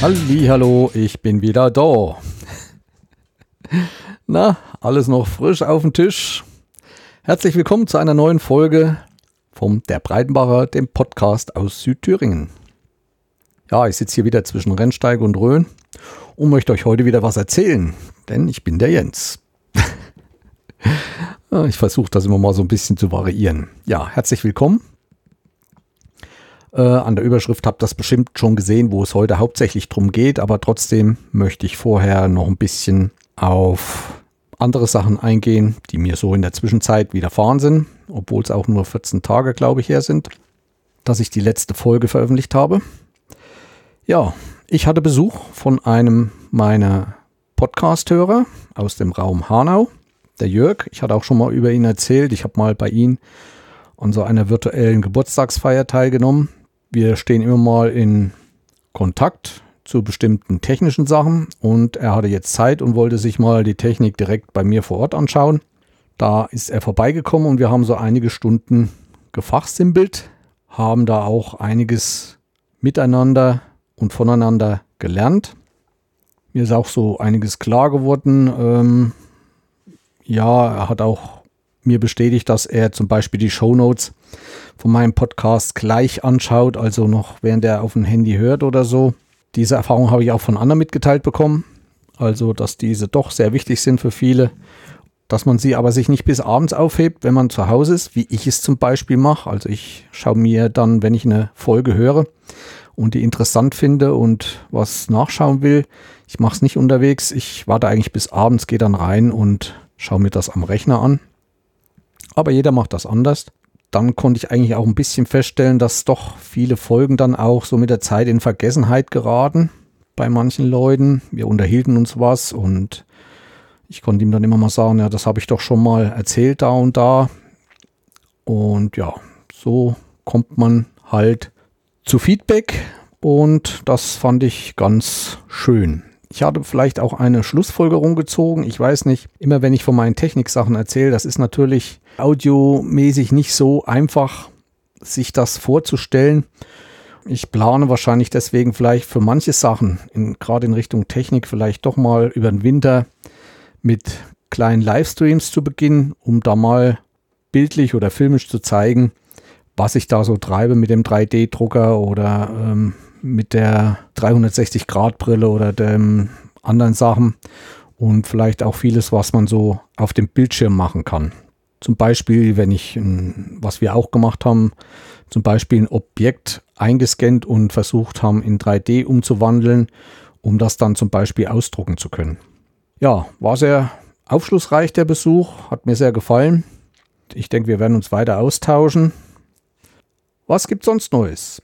Hallo, ich bin wieder da. Na, alles noch frisch auf dem Tisch. Herzlich willkommen zu einer neuen Folge vom Der Breitenbacher, dem Podcast aus Südthüringen. Ja, ich sitze hier wieder zwischen Rennsteig und Rhön und möchte euch heute wieder was erzählen, denn ich bin der Jens. ich versuche das immer mal so ein bisschen zu variieren. Ja, herzlich willkommen. Äh, an der Überschrift habt das bestimmt schon gesehen, wo es heute hauptsächlich drum geht, aber trotzdem möchte ich vorher noch ein bisschen auf andere Sachen eingehen, die mir so in der Zwischenzeit widerfahren sind, obwohl es auch nur 14 Tage, glaube ich, her sind, dass ich die letzte Folge veröffentlicht habe. Ja, ich hatte Besuch von einem meiner Podcast-Hörer aus dem Raum Hanau, der Jörg. Ich hatte auch schon mal über ihn erzählt. Ich habe mal bei ihm an so einer virtuellen Geburtstagsfeier teilgenommen. Wir stehen immer mal in Kontakt zu bestimmten technischen Sachen und er hatte jetzt Zeit und wollte sich mal die Technik direkt bei mir vor Ort anschauen. Da ist er vorbeigekommen und wir haben so einige Stunden gefachsimpelt, haben da auch einiges miteinander und voneinander gelernt. Mir ist auch so einiges klar geworden. Ähm, ja, er hat auch mir bestätigt, dass er zum Beispiel die Show Notes von meinem Podcast gleich anschaut, also noch während er auf dem Handy hört oder so. Diese Erfahrung habe ich auch von anderen mitgeteilt bekommen. Also, dass diese doch sehr wichtig sind für viele. Dass man sie aber sich nicht bis abends aufhebt, wenn man zu Hause ist, wie ich es zum Beispiel mache. Also ich schaue mir dann, wenn ich eine Folge höre und die interessant finde und was nachschauen will, ich mache es nicht unterwegs. Ich warte eigentlich bis abends, gehe dann rein und schaue mir das am Rechner an. Aber jeder macht das anders dann konnte ich eigentlich auch ein bisschen feststellen, dass doch viele Folgen dann auch so mit der Zeit in Vergessenheit geraten bei manchen Leuten. Wir unterhielten uns was und ich konnte ihm dann immer mal sagen, ja, das habe ich doch schon mal erzählt da und da. Und ja, so kommt man halt zu Feedback und das fand ich ganz schön. Ich hatte vielleicht auch eine Schlussfolgerung gezogen. Ich weiß nicht, immer wenn ich von meinen Techniksachen erzähle, das ist natürlich audiomäßig nicht so einfach, sich das vorzustellen. Ich plane wahrscheinlich deswegen vielleicht für manche Sachen, gerade in Richtung Technik, vielleicht doch mal über den Winter mit kleinen Livestreams zu beginnen, um da mal bildlich oder filmisch zu zeigen, was ich da so treibe mit dem 3D-Drucker oder ähm, mit der 360-Grad-Brille oder den anderen Sachen und vielleicht auch vieles, was man so auf dem Bildschirm machen kann. Zum Beispiel, wenn ich, was wir auch gemacht haben, zum Beispiel ein Objekt eingescannt und versucht haben, in 3D umzuwandeln, um das dann zum Beispiel ausdrucken zu können. Ja, war sehr aufschlussreich der Besuch, hat mir sehr gefallen. Ich denke, wir werden uns weiter austauschen. Was gibt sonst Neues?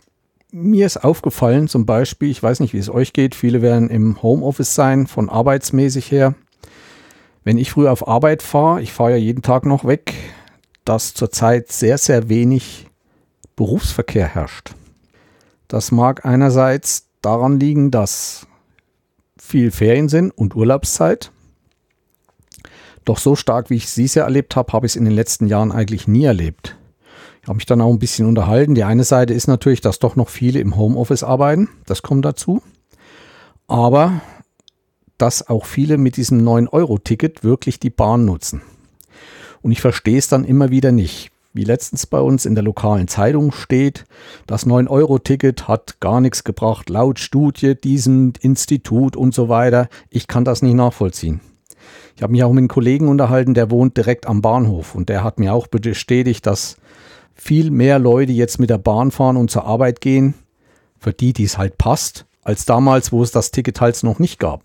Mir ist aufgefallen, zum Beispiel, ich weiß nicht, wie es euch geht, viele werden im Homeoffice sein, von arbeitsmäßig her. Wenn ich früh auf Arbeit fahre, ich fahre ja jeden Tag noch weg, dass zurzeit sehr, sehr wenig Berufsverkehr herrscht. Das mag einerseits daran liegen, dass viel Ferien sind und Urlaubszeit. Doch so stark, wie ich es Jahr erlebt habe, habe ich es in den letzten Jahren eigentlich nie erlebt. Habe mich dann auch ein bisschen unterhalten. Die eine Seite ist natürlich, dass doch noch viele im Homeoffice arbeiten. Das kommt dazu. Aber dass auch viele mit diesem 9-Euro-Ticket wirklich die Bahn nutzen. Und ich verstehe es dann immer wieder nicht. Wie letztens bei uns in der lokalen Zeitung steht, das 9-Euro-Ticket hat gar nichts gebracht, laut Studie, diesem Institut und so weiter. Ich kann das nicht nachvollziehen. Ich habe mich auch mit einem Kollegen unterhalten, der wohnt direkt am Bahnhof und der hat mir auch bestätigt, dass viel mehr Leute jetzt mit der Bahn fahren und zur Arbeit gehen, für die dies halt passt, als damals, wo es das Ticket halt noch nicht gab.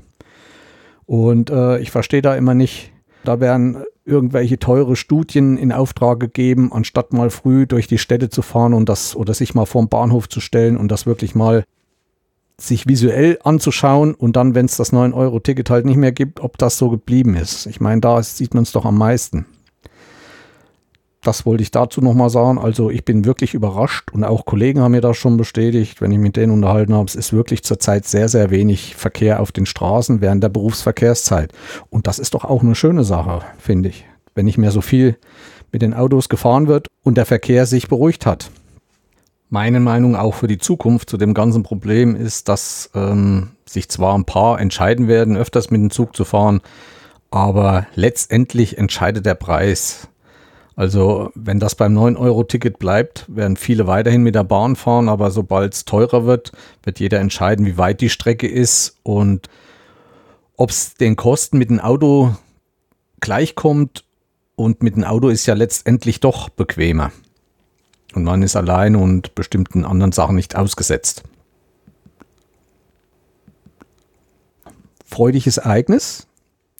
Und äh, ich verstehe da immer nicht, da werden irgendwelche teure Studien in Auftrag gegeben, anstatt mal früh durch die Städte zu fahren und das oder sich mal vorm Bahnhof zu stellen und das wirklich mal sich visuell anzuschauen und dann, wenn es das 9-Euro-Ticket halt nicht mehr gibt, ob das so geblieben ist. Ich meine, da sieht man es doch am meisten das wollte ich dazu nochmal sagen. Also ich bin wirklich überrascht und auch Kollegen haben mir das schon bestätigt, wenn ich mit denen unterhalten habe. Es ist wirklich zurzeit sehr, sehr wenig Verkehr auf den Straßen während der Berufsverkehrszeit. Und das ist doch auch eine schöne Sache, finde ich. Wenn nicht mehr so viel mit den Autos gefahren wird und der Verkehr sich beruhigt hat. Meine Meinung auch für die Zukunft zu dem ganzen Problem ist, dass ähm, sich zwar ein paar entscheiden werden, öfters mit dem Zug zu fahren, aber letztendlich entscheidet der Preis. Also wenn das beim 9-Euro-Ticket bleibt, werden viele weiterhin mit der Bahn fahren, aber sobald es teurer wird, wird jeder entscheiden, wie weit die Strecke ist und ob es den Kosten mit dem Auto gleichkommt. Und mit dem Auto ist ja letztendlich doch bequemer. Und man ist allein und bestimmten anderen Sachen nicht ausgesetzt. Freudiges Ereignis.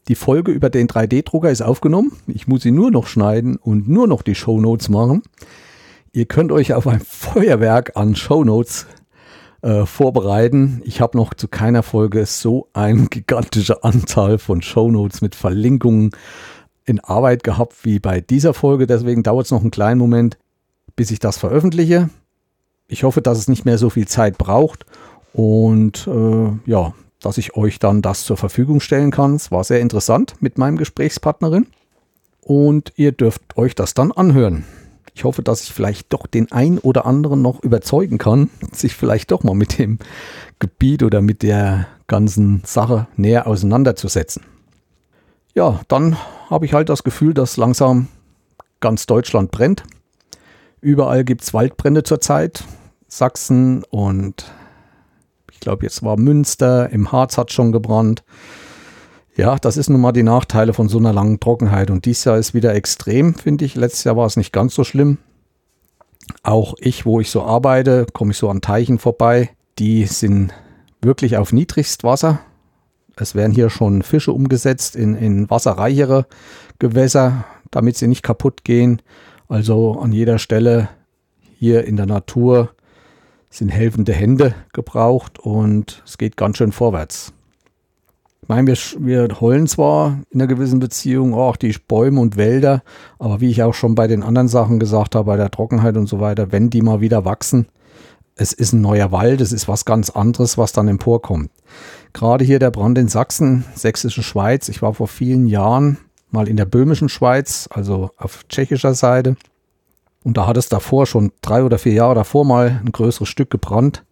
Die Folge über den 3D-Drucker ist aufgenommen. Ich muss sie nur noch schneiden und nur noch die Shownotes machen. Ihr könnt euch auf ein Feuerwerk an Shownotes äh, vorbereiten. Ich habe noch zu keiner Folge so eine gigantische Anzahl von Shownotes mit Verlinkungen in Arbeit gehabt wie bei dieser Folge. Deswegen dauert es noch einen kleinen Moment, bis ich das veröffentliche. Ich hoffe, dass es nicht mehr so viel Zeit braucht und äh, ja, dass ich euch dann das zur Verfügung stellen kann. Es war sehr interessant mit meinem Gesprächspartnerin und ihr dürft euch das dann anhören. Ich hoffe, dass ich vielleicht doch den ein oder anderen noch überzeugen kann, sich vielleicht doch mal mit dem Gebiet oder mit der ganzen Sache näher auseinanderzusetzen. Ja, dann habe ich halt das Gefühl, dass langsam ganz Deutschland brennt. Überall gibt es Waldbrände zurzeit. Sachsen und ich glaube, jetzt war Münster, im Harz hat schon gebrannt. Ja, das ist nun mal die Nachteile von so einer langen Trockenheit. Und dieses Jahr ist wieder extrem, finde ich. Letztes Jahr war es nicht ganz so schlimm. Auch ich, wo ich so arbeite, komme ich so an Teichen vorbei. Die sind wirklich auf Niedrigstwasser. Es werden hier schon Fische umgesetzt in, in wasserreichere Gewässer, damit sie nicht kaputt gehen. Also an jeder Stelle hier in der Natur sind helfende Hände gebraucht und es geht ganz schön vorwärts. Ich meine, wir, wir heulen zwar in einer gewissen Beziehung auch die Bäume und Wälder, aber wie ich auch schon bei den anderen Sachen gesagt habe, bei der Trockenheit und so weiter, wenn die mal wieder wachsen, es ist ein neuer Wald, es ist was ganz anderes, was dann emporkommt. Gerade hier der Brand in Sachsen, sächsische Schweiz. Ich war vor vielen Jahren mal in der böhmischen Schweiz, also auf tschechischer Seite. Und da hat es davor schon drei oder vier Jahre davor mal ein größeres Stück gebrannt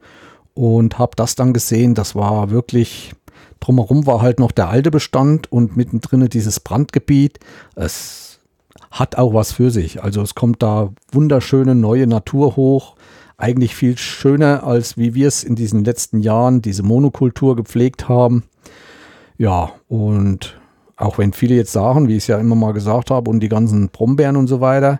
und habe das dann gesehen. Das war wirklich, drumherum war halt noch der alte Bestand und mittendrin dieses Brandgebiet. Es hat auch was für sich. Also es kommt da wunderschöne neue Natur hoch. Eigentlich viel schöner, als wie wir es in diesen letzten Jahren, diese Monokultur gepflegt haben. Ja, und auch wenn viele jetzt sagen, wie ich es ja immer mal gesagt habe, und die ganzen Brombeeren und so weiter,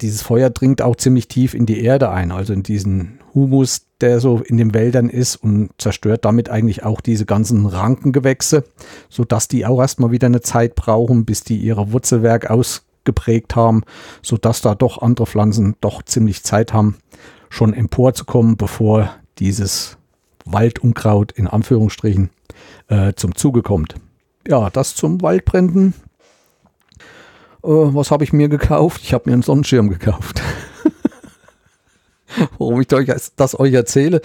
dieses Feuer dringt auch ziemlich tief in die Erde ein, also in diesen Humus, der so in den Wäldern ist und zerstört damit eigentlich auch diese ganzen Rankengewächse, sodass die auch erstmal wieder eine Zeit brauchen, bis die ihre Wurzelwerk ausgeprägt haben, sodass da doch andere Pflanzen doch ziemlich Zeit haben, schon emporzukommen, bevor dieses Waldunkraut in Anführungsstrichen äh, zum Zuge kommt. Ja, das zum Waldbränden. Äh, was habe ich mir gekauft? Ich habe mir einen Sonnenschirm gekauft. Warum ich das euch erzähle?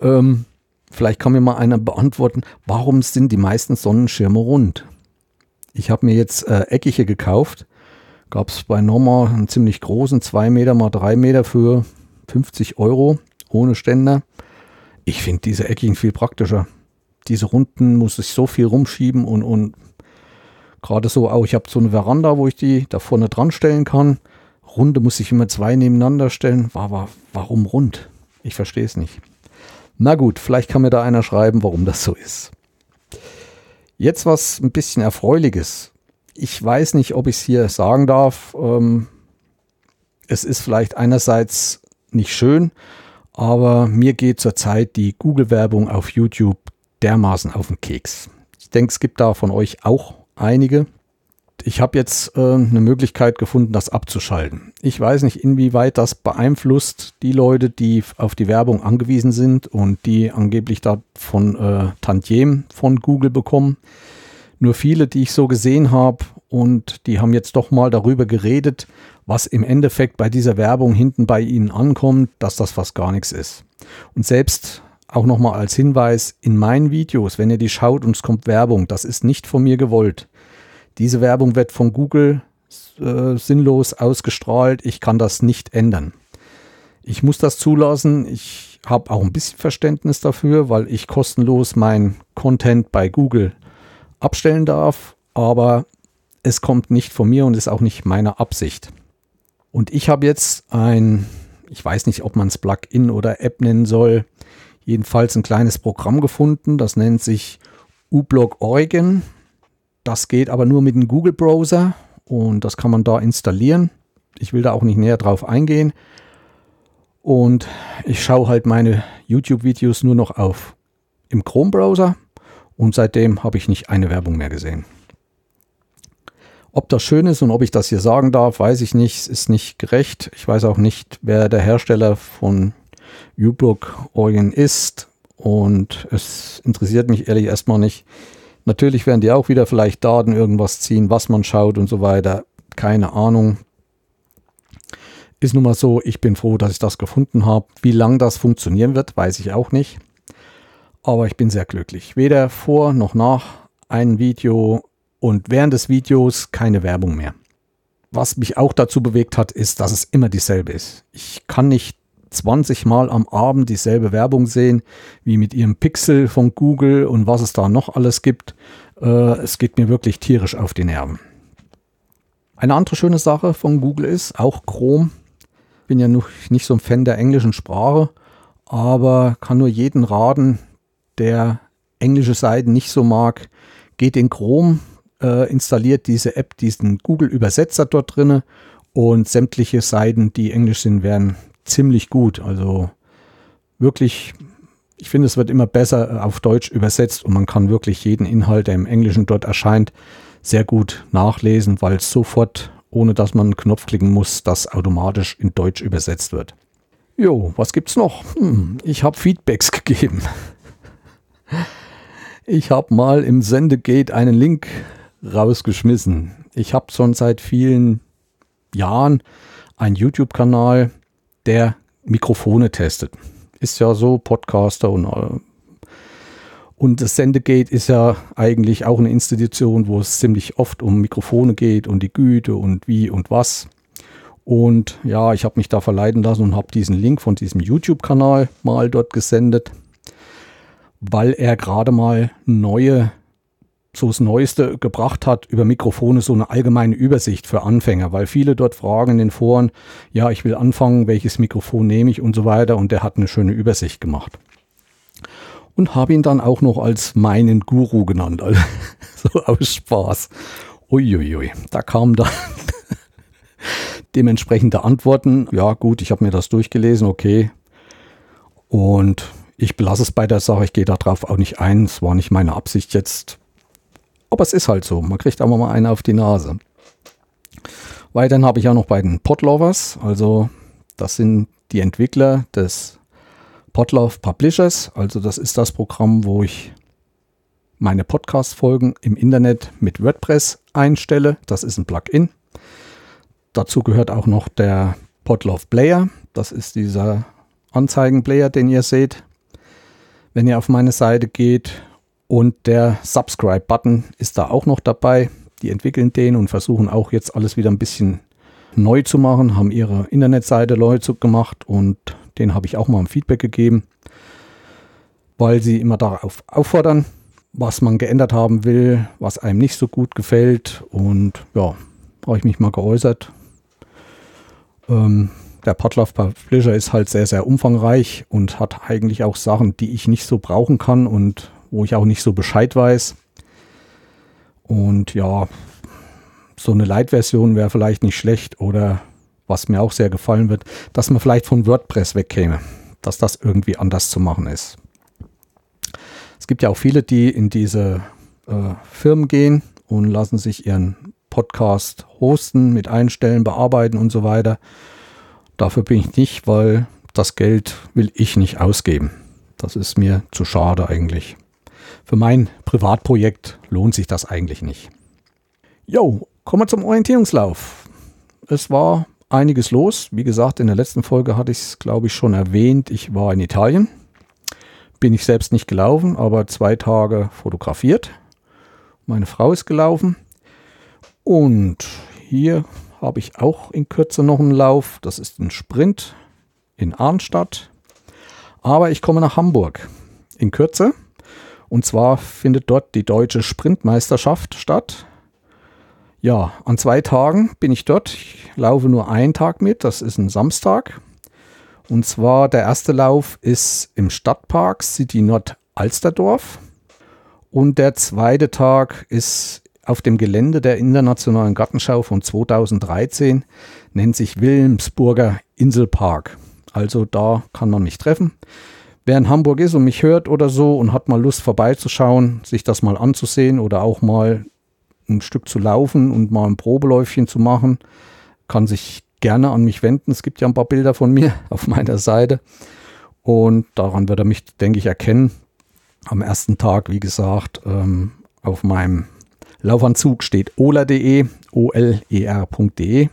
Ähm, vielleicht kann mir mal einer beantworten, warum sind die meisten Sonnenschirme rund? Ich habe mir jetzt äh, eckige gekauft. Gab es bei Norma einen ziemlich großen, 2 Meter mal 3 Meter für 50 Euro ohne Ständer. Ich finde diese eckigen viel praktischer. Diese runden muss ich so viel rumschieben und, und Gerade so auch, ich habe so eine Veranda, wo ich die da vorne dran stellen kann. Runde muss ich immer zwei nebeneinander stellen. War, warum rund? Ich verstehe es nicht. Na gut, vielleicht kann mir da einer schreiben, warum das so ist. Jetzt was ein bisschen Erfreuliches. Ich weiß nicht, ob ich es hier sagen darf. Ähm, es ist vielleicht einerseits nicht schön, aber mir geht zurzeit die Google-Werbung auf YouTube dermaßen auf den Keks. Ich denke, es gibt da von euch auch einige. Ich habe jetzt äh, eine Möglichkeit gefunden, das abzuschalten. Ich weiß nicht, inwieweit das beeinflusst die Leute, die auf die Werbung angewiesen sind und die angeblich davon äh, Tantiem von Google bekommen. Nur viele, die ich so gesehen habe und die haben jetzt doch mal darüber geredet, was im Endeffekt bei dieser Werbung hinten bei ihnen ankommt, dass das fast gar nichts ist. Und selbst auch nochmal als Hinweis, in meinen Videos, wenn ihr die schaut und es kommt Werbung, das ist nicht von mir gewollt. Diese Werbung wird von Google äh, sinnlos ausgestrahlt. Ich kann das nicht ändern. Ich muss das zulassen. Ich habe auch ein bisschen Verständnis dafür, weil ich kostenlos mein Content bei Google abstellen darf. Aber es kommt nicht von mir und ist auch nicht meine Absicht. Und ich habe jetzt ein, ich weiß nicht, ob man es Plugin oder App nennen soll, jedenfalls ein kleines Programm gefunden, das nennt sich uBlock Oregon. Das geht aber nur mit dem Google Browser und das kann man da installieren. Ich will da auch nicht näher drauf eingehen. Und ich schaue halt meine YouTube-Videos nur noch auf im Chrome-Browser und seitdem habe ich nicht eine Werbung mehr gesehen. Ob das schön ist und ob ich das hier sagen darf, weiß ich nicht. Es ist nicht gerecht. Ich weiß auch nicht, wer der Hersteller von uBook Orient ist. Und es interessiert mich ehrlich erstmal nicht. Natürlich werden die auch wieder vielleicht Daten irgendwas ziehen, was man schaut und so weiter. Keine Ahnung. Ist nun mal so, ich bin froh, dass ich das gefunden habe. Wie lange das funktionieren wird, weiß ich auch nicht. Aber ich bin sehr glücklich. Weder vor noch nach ein Video und während des Videos keine Werbung mehr. Was mich auch dazu bewegt hat, ist, dass es immer dieselbe ist. Ich kann nicht 20 Mal am Abend dieselbe Werbung sehen, wie mit ihrem Pixel von Google und was es da noch alles gibt. Äh, es geht mir wirklich tierisch auf die Nerven. Eine andere schöne Sache von Google ist, auch Chrome. Bin ja noch nicht so ein Fan der englischen Sprache, aber kann nur jeden raten, der englische Seiten nicht so mag, geht in Chrome, äh, installiert diese App, diesen Google-Übersetzer dort drinne und sämtliche Seiten, die englisch sind, werden ziemlich gut. Also wirklich, ich finde, es wird immer besser äh, auf Deutsch übersetzt und man kann wirklich jeden Inhalt, der im Englischen dort erscheint, sehr gut nachlesen, weil es sofort, ohne dass man einen Knopf klicken muss, das automatisch in Deutsch übersetzt wird. Jo, was gibt's noch? Hm, ich habe Feedbacks gegeben. Ich habe mal im Sendegate einen Link rausgeschmissen. Ich habe schon seit vielen Jahren einen YouTube-Kanal, der Mikrofone testet. Ist ja so, Podcaster und äh, und das Sendegate ist ja eigentlich auch eine Institution, wo es ziemlich oft um Mikrofone geht und die Güte und wie und was. Und ja, ich habe mich da verleiten lassen und habe diesen Link von diesem YouTube-Kanal mal dort gesendet, weil er gerade mal neue so das Neueste gebracht hat über Mikrofone, so eine allgemeine Übersicht für Anfänger, weil viele dort fragen in den Foren, ja, ich will anfangen, welches Mikrofon nehme ich und so weiter und der hat eine schöne Übersicht gemacht. Und habe ihn dann auch noch als meinen Guru genannt, also so aus Spaß. Uiuiui, da kamen dann dementsprechende Antworten. Ja gut, ich habe mir das durchgelesen, okay. Und ich belasse es bei der Sache, ich gehe darauf auch nicht ein. Es war nicht meine Absicht jetzt aber es ist halt so. Man kriegt aber mal eine auf die Nase. Weiterhin habe ich auch noch bei den Podlovers. Also das sind die Entwickler des Podlove Publishers. Also das ist das Programm, wo ich meine Podcast-Folgen im Internet mit WordPress einstelle. Das ist ein Plugin. Dazu gehört auch noch der Podlove Player. Das ist dieser Anzeigenplayer, den ihr seht. Wenn ihr auf meine Seite geht und der Subscribe-Button ist da auch noch dabei. Die entwickeln den und versuchen auch jetzt alles wieder ein bisschen neu zu machen, haben ihre Internetseite neu gemacht und den habe ich auch mal ein Feedback gegeben, weil sie immer darauf auffordern, was man geändert haben will, was einem nicht so gut gefällt und ja, habe ich mich mal geäußert. Ähm, der Podlove Publisher ist halt sehr, sehr umfangreich und hat eigentlich auch Sachen, die ich nicht so brauchen kann und wo ich auch nicht so Bescheid weiß. Und ja, so eine Light-Version wäre vielleicht nicht schlecht oder was mir auch sehr gefallen wird, dass man vielleicht von WordPress wegkäme, dass das irgendwie anders zu machen ist. Es gibt ja auch viele, die in diese äh, Firmen gehen und lassen sich ihren Podcast hosten, mit einstellen, bearbeiten und so weiter. Dafür bin ich nicht, weil das Geld will ich nicht ausgeben. Das ist mir zu schade eigentlich für mein Privatprojekt lohnt sich das eigentlich nicht. Jo, kommen wir zum Orientierungslauf. Es war einiges los. Wie gesagt, in der letzten Folge hatte ich es, glaube ich, schon erwähnt. Ich war in Italien. Bin ich selbst nicht gelaufen, aber zwei Tage fotografiert. Meine Frau ist gelaufen. Und hier habe ich auch in Kürze noch einen Lauf. Das ist ein Sprint. in Arnstadt. Aber ich komme nach Hamburg in Kürze. Und zwar findet dort die deutsche Sprintmeisterschaft statt. Ja, an zwei Tagen bin ich dort. Ich laufe nur einen Tag mit, das ist ein Samstag. Und zwar der erste Lauf ist im Stadtpark City Nord Alsterdorf. Und der zweite Tag ist auf dem Gelände der Internationalen Gartenschau von 2013, nennt sich Wilhelmsburger Inselpark. Also da kann man mich treffen. Wer in Hamburg ist und mich hört oder so und hat mal Lust vorbeizuschauen, sich das mal anzusehen oder auch mal ein Stück zu laufen und mal ein Probeläufchen zu machen, kann sich gerne an mich wenden. Es gibt ja ein paar Bilder von mir auf meiner Seite und daran wird er mich, denke ich, erkennen. Am ersten Tag, wie gesagt, ähm, auf meinem Laufanzug steht oler.de, O-L-E-R.de.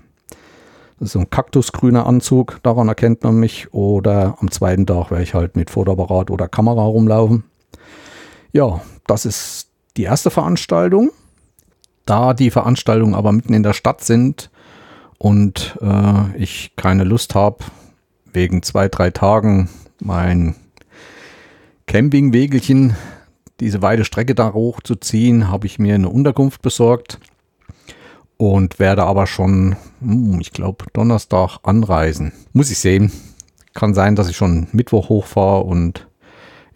So ein kaktusgrüner Anzug, daran erkennt man mich. Oder am zweiten Tag werde ich halt mit Fotoapparat oder Kamera rumlaufen. Ja, das ist die erste Veranstaltung. Da die Veranstaltungen aber mitten in der Stadt sind und äh, ich keine Lust habe, wegen zwei, drei Tagen mein Campingwegelchen diese weite Strecke da hochzuziehen, habe ich mir eine Unterkunft besorgt und werde aber schon, hm, ich glaube, Donnerstag anreisen. Muss ich sehen. Kann sein, dass ich schon Mittwoch hochfahre und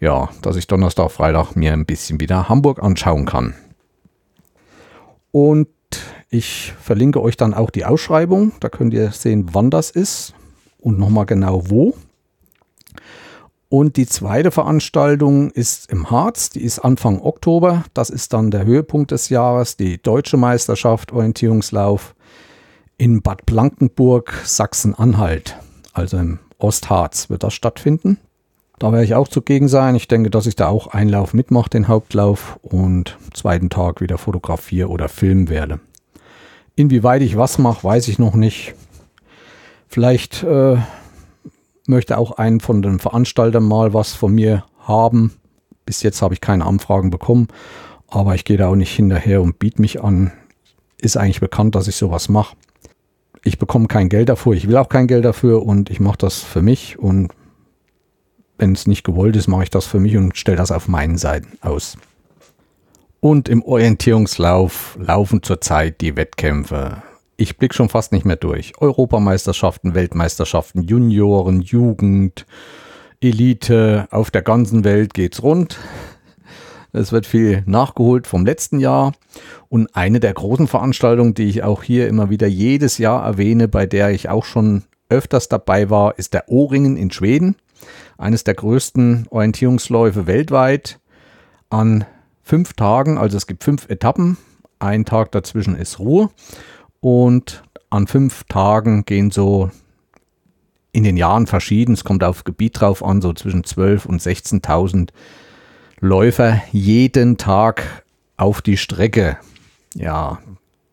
ja, dass ich Donnerstag, Freitag mir ein bisschen wieder Hamburg anschauen kann. Und ich verlinke euch dann auch die Ausschreibung. Da könnt ihr sehen, wann das ist und nochmal genau wo. Und die zweite Veranstaltung ist im Harz, die ist Anfang Oktober. Das ist dann der Höhepunkt des Jahres, die Deutsche Meisterschaft Orientierungslauf in Bad Blankenburg, Sachsen-Anhalt. Also im Ostharz wird das stattfinden. Da werde ich auch zugegen sein. Ich denke, dass ich da auch Einlauf mitmache, den Hauptlauf und zweiten Tag wieder fotografiere oder filmen werde. Inwieweit ich was mache, weiß ich noch nicht. Vielleicht äh, möchte auch einen von den Veranstaltern mal was von mir haben. Bis jetzt habe ich keine Anfragen bekommen, aber ich gehe da auch nicht hinterher und biete mich an. Ist eigentlich bekannt, dass ich sowas mache. Ich bekomme kein Geld dafür, ich will auch kein Geld dafür und ich mache das für mich und wenn es nicht gewollt ist, mache ich das für mich und stelle das auf meinen Seiten aus. Und im Orientierungslauf laufen zurzeit die Wettkämpfe ich blicke schon fast nicht mehr durch. Europameisterschaften, Weltmeisterschaften, Junioren, Jugend, Elite, auf der ganzen Welt geht's rund. Es wird viel nachgeholt vom letzten Jahr. Und eine der großen Veranstaltungen, die ich auch hier immer wieder jedes Jahr erwähne, bei der ich auch schon öfters dabei war, ist der O-Ringen in Schweden. Eines der größten Orientierungsläufe weltweit an fünf Tagen. Also es gibt fünf Etappen. Ein Tag dazwischen ist Ruhe. Und an fünf Tagen gehen so in den Jahren verschieden, es kommt auf Gebiet drauf an, so zwischen 12.000 und 16.000 Läufer jeden Tag auf die Strecke. Ja,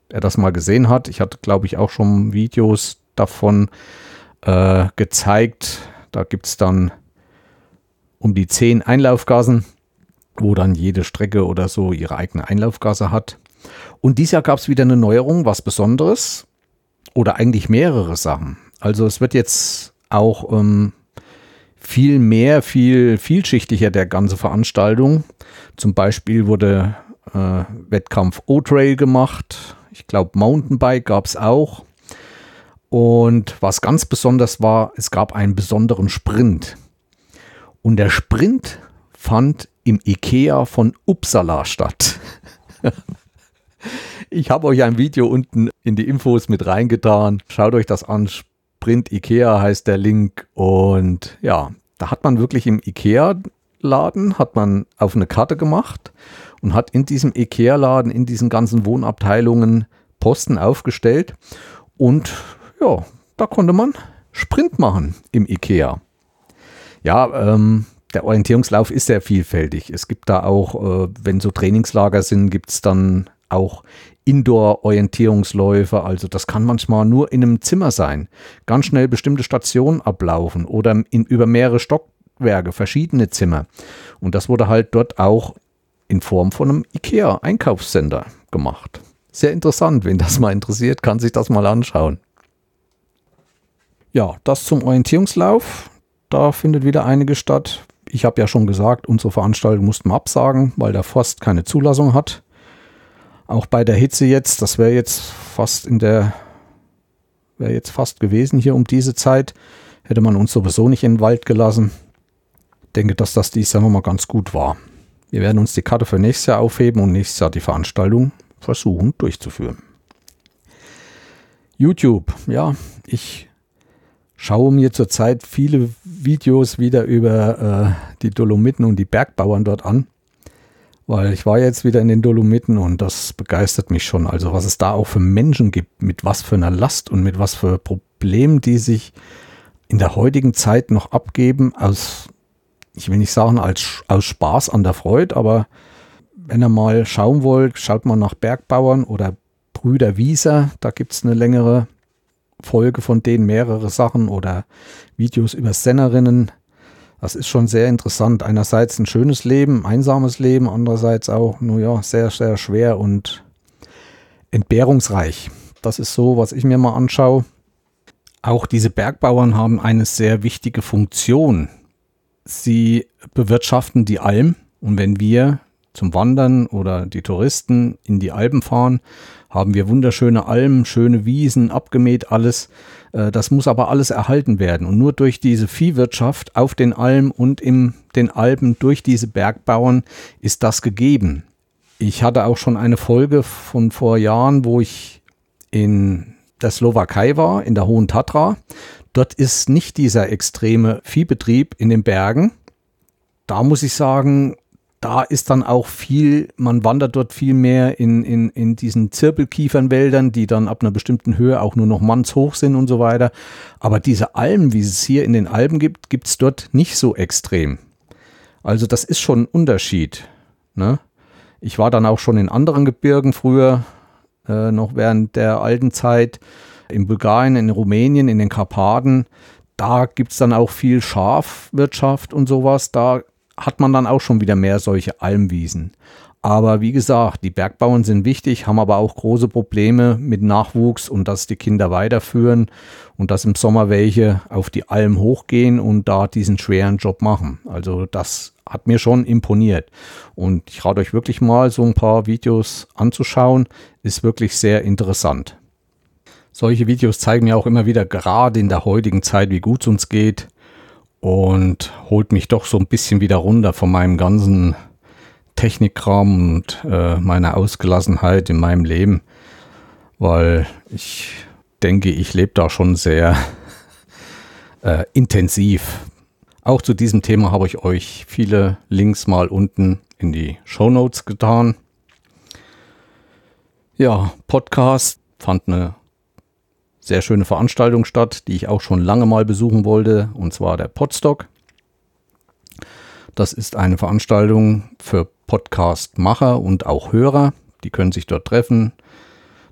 wer das mal gesehen hat, ich hatte, glaube ich, auch schon Videos davon äh, gezeigt. Da gibt es dann um die 10 Einlaufgassen, wo dann jede Strecke oder so ihre eigene Einlaufgasse hat. Und dieses Jahr gab es wieder eine Neuerung, was Besonderes oder eigentlich mehrere Sachen. Also es wird jetzt auch ähm, viel mehr, viel vielschichtiger der ganze Veranstaltung. Zum Beispiel wurde äh, Wettkampf O-Trail gemacht. Ich glaube, Mountainbike gab es auch. Und was ganz besonders war, es gab einen besonderen Sprint. Und der Sprint fand im IKEA von Uppsala statt. Ich habe euch ein Video unten in die Infos mit reingetan. Schaut euch das an. Sprint Ikea heißt der Link. Und ja, da hat man wirklich im Ikea-Laden, hat man auf eine Karte gemacht und hat in diesem Ikea-Laden, in diesen ganzen Wohnabteilungen Posten aufgestellt. Und ja, da konnte man Sprint machen im Ikea. Ja, ähm, der Orientierungslauf ist sehr vielfältig. Es gibt da auch, äh, wenn so Trainingslager sind, gibt es dann auch Indoor-Orientierungsläufe. Also das kann manchmal nur in einem Zimmer sein. Ganz schnell bestimmte Stationen ablaufen oder in, über mehrere Stockwerke, verschiedene Zimmer. Und das wurde halt dort auch in Form von einem IKEA-Einkaufscenter gemacht. Sehr interessant, wen das mal interessiert, kann sich das mal anschauen. Ja, das zum Orientierungslauf. Da findet wieder einige statt. Ich habe ja schon gesagt, unsere Veranstaltung mussten wir absagen, weil der Forst keine Zulassung hat. Auch bei der Hitze jetzt, das wäre jetzt fast in der, wäre jetzt fast gewesen hier um diese Zeit, hätte man uns sowieso nicht in den Wald gelassen. Denke, dass das dieses Jahr nochmal ganz gut war. Wir werden uns die Karte für nächstes Jahr aufheben und nächstes Jahr die Veranstaltung versuchen durchzuführen. YouTube, ja, ich schaue mir zurzeit viele Videos wieder über äh, die Dolomiten und die Bergbauern dort an, weil ich war jetzt wieder in den Dolomiten und das begeistert mich schon. Also was es da auch für Menschen gibt, mit was für einer Last und mit was für Problemen die sich in der heutigen Zeit noch abgeben, aus, ich will nicht sagen als, aus Spaß an der Freude, aber wenn ihr mal schauen wollt, schaut mal nach Bergbauern oder Brüder Wieser, da gibt es eine längere Folge von denen, mehrere Sachen oder Videos über Sennerinnen. Das ist schon sehr interessant. Einerseits ein schönes Leben, einsames Leben, andererseits auch, naja, sehr, sehr schwer und entbehrungsreich. Das ist so, was ich mir mal anschaue. Auch diese Bergbauern haben eine sehr wichtige Funktion. Sie bewirtschaften die Alm und wenn wir zum Wandern oder die Touristen in die Alpen fahren, haben wir wunderschöne Almen, schöne Wiesen, abgemäht alles. Äh, das muss aber alles erhalten werden. Und nur durch diese Viehwirtschaft auf den Almen und in den Alpen durch diese Bergbauern ist das gegeben. Ich hatte auch schon eine Folge von vor Jahren, wo ich in der Slowakei war, in der Hohen Tatra. Dort ist nicht dieser extreme Viehbetrieb in den Bergen. Da muss ich sagen, da ist dann auch viel, man wandert dort viel mehr in, in, in diesen Zirkelkiefernwäldern, die dann ab einer bestimmten Höhe auch nur noch mannshoch sind und so weiter. Aber diese Almen, wie es hier in den Alpen gibt, gibt es dort nicht so extrem. Also das ist schon ein Unterschied. Ne? Ich war dann auch schon in anderen Gebirgen früher, äh, noch während der alten Zeit, in Bulgarien, in Rumänien, in den Karpaten. Da gibt es dann auch viel Schafwirtschaft und sowas. Da hat man dann auch schon wieder mehr solche Almwiesen. Aber wie gesagt, die Bergbauern sind wichtig, haben aber auch große Probleme mit Nachwuchs und dass die Kinder weiterführen und dass im Sommer welche auf die Alm hochgehen und da diesen schweren Job machen. Also das hat mir schon imponiert. Und ich rate euch wirklich mal, so ein paar Videos anzuschauen. Ist wirklich sehr interessant. Solche Videos zeigen mir auch immer wieder, gerade in der heutigen Zeit, wie gut es uns geht und holt mich doch so ein bisschen wieder runter von meinem ganzen Technikkram und äh, meiner Ausgelassenheit in meinem Leben, weil ich denke, ich lebe da schon sehr äh, intensiv. Auch zu diesem Thema habe ich euch viele Links mal unten in die Show Notes getan. Ja, Podcast fand eine sehr schöne Veranstaltung statt, die ich auch schon lange mal besuchen wollte, und zwar der Podstock. Das ist eine Veranstaltung für Podcast-Macher und auch Hörer. Die können sich dort treffen.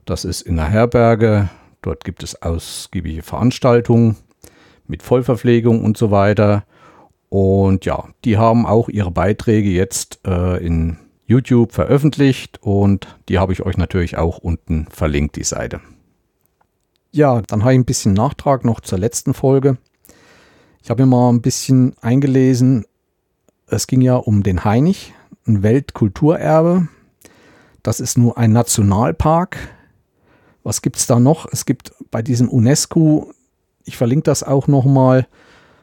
Das ist in der Herberge. Dort gibt es ausgiebige Veranstaltungen mit Vollverpflegung und so weiter. Und ja, die haben auch ihre Beiträge jetzt äh, in YouTube veröffentlicht und die habe ich euch natürlich auch unten verlinkt, die Seite. Ja, dann habe ich ein bisschen Nachtrag noch zur letzten Folge. Ich habe mir mal ein bisschen eingelesen. Es ging ja um den Hainich, ein Weltkulturerbe. Das ist nur ein Nationalpark. Was gibt es da noch? Es gibt bei diesem UNESCO, ich verlinke das auch nochmal,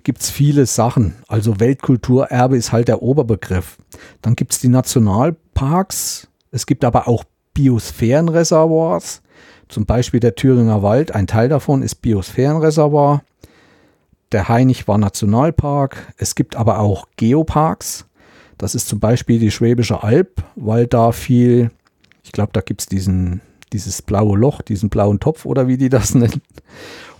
gibt es viele Sachen. Also Weltkulturerbe ist halt der Oberbegriff. Dann gibt es die Nationalparks. Es gibt aber auch Biosphärenreservoirs. Zum Beispiel der Thüringer Wald, ein Teil davon ist Biosphärenreservoir. Der Hainich war Nationalpark. Es gibt aber auch Geoparks. Das ist zum Beispiel die Schwäbische Alb, weil da viel, ich glaube, da gibt es dieses blaue Loch, diesen blauen Topf oder wie die das nennen.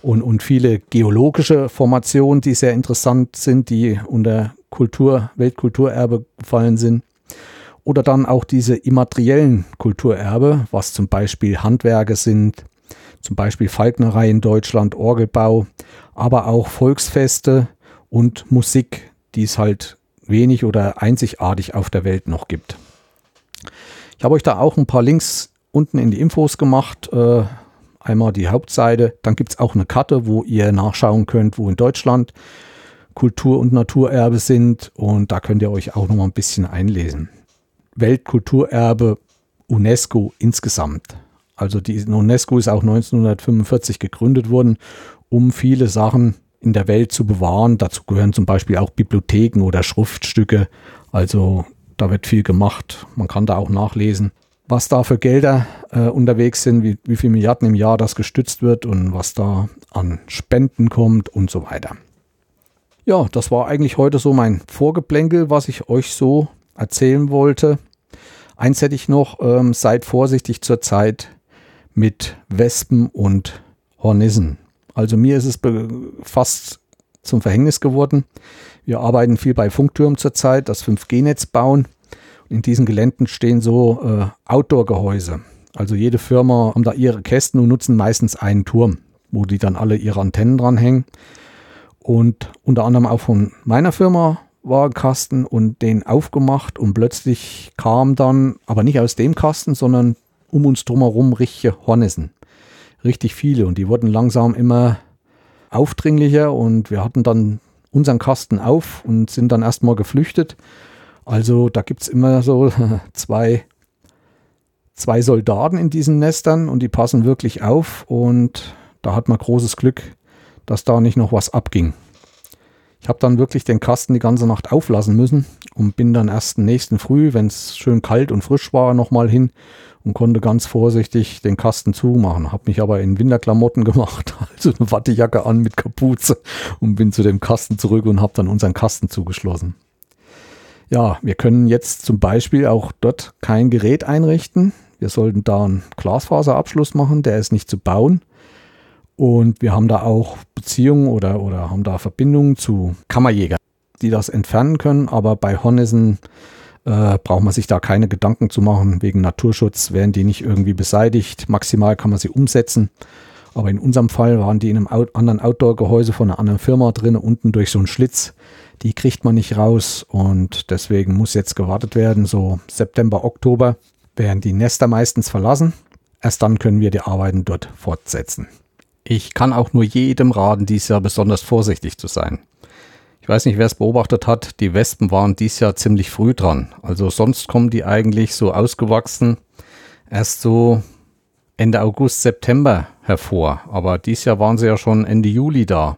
Und, und viele geologische Formationen, die sehr interessant sind, die unter Kultur, Weltkulturerbe gefallen sind. Oder dann auch diese immateriellen Kulturerbe, was zum Beispiel Handwerke sind, zum Beispiel Falknerei in Deutschland, Orgelbau, aber auch Volksfeste und Musik, die es halt wenig oder einzigartig auf der Welt noch gibt. Ich habe euch da auch ein paar Links unten in die Infos gemacht, äh, Einmal die Hauptseite, dann gibt es auch eine Karte, wo ihr nachschauen könnt, wo in Deutschland Kultur- und Naturerbe sind und da könnt ihr euch auch noch mal ein bisschen einlesen. Weltkulturerbe UNESCO insgesamt. Also die UNESCO ist auch 1945 gegründet worden, um viele Sachen in der Welt zu bewahren. Dazu gehören zum Beispiel auch Bibliotheken oder Schriftstücke. Also da wird viel gemacht. Man kann da auch nachlesen, was da für Gelder äh, unterwegs sind, wie, wie viele Milliarden im Jahr das gestützt wird und was da an Spenden kommt und so weiter. Ja, das war eigentlich heute so mein Vorgeplänkel, was ich euch so erzählen wollte. Eins hätte ich noch, ähm, seid vorsichtig zur Zeit mit Wespen und Hornissen. Also mir ist es fast zum Verhängnis geworden. Wir arbeiten viel bei Funktürmen zurzeit, das 5G-Netz bauen. In diesen Geländen stehen so äh, Outdoor-Gehäuse. Also jede Firma haben da ihre Kästen und nutzen meistens einen Turm, wo die dann alle ihre Antennen dranhängen. Und unter anderem auch von meiner Firma war ein Kasten und den aufgemacht und plötzlich kam dann, aber nicht aus dem Kasten, sondern um uns drumherum richtige Hornissen. Richtig viele und die wurden langsam immer aufdringlicher und wir hatten dann unseren Kasten auf und sind dann erstmal geflüchtet. Also da gibt es immer so zwei, zwei Soldaten in diesen Nestern und die passen wirklich auf und da hat man großes Glück, dass da nicht noch was abging. Ich habe dann wirklich den Kasten die ganze Nacht auflassen müssen und bin dann erst nächsten Früh, wenn es schön kalt und frisch war, nochmal hin und konnte ganz vorsichtig den Kasten zumachen. Habe mich aber in Winterklamotten gemacht, also eine Wattejacke an mit Kapuze und bin zu dem Kasten zurück und habe dann unseren Kasten zugeschlossen. Ja, wir können jetzt zum Beispiel auch dort kein Gerät einrichten. Wir sollten da einen Glasfaserabschluss machen, der ist nicht zu bauen. Und wir haben da auch Beziehungen oder, oder haben da Verbindungen zu Kammerjägern, die das entfernen können. Aber bei Hornissen äh, braucht man sich da keine Gedanken zu machen. Wegen Naturschutz werden die nicht irgendwie beseitigt. Maximal kann man sie umsetzen. Aber in unserem Fall waren die in einem Out anderen Outdoor-Gehäuse von einer anderen Firma drin, unten durch so einen Schlitz. Die kriegt man nicht raus und deswegen muss jetzt gewartet werden. So September, Oktober werden die Nester meistens verlassen. Erst dann können wir die Arbeiten dort fortsetzen. Ich kann auch nur jedem raten, dies Jahr besonders vorsichtig zu sein. Ich weiß nicht, wer es beobachtet hat, die Wespen waren dies Jahr ziemlich früh dran. Also sonst kommen die eigentlich so ausgewachsen erst so Ende August, September hervor. Aber dies Jahr waren sie ja schon Ende Juli da.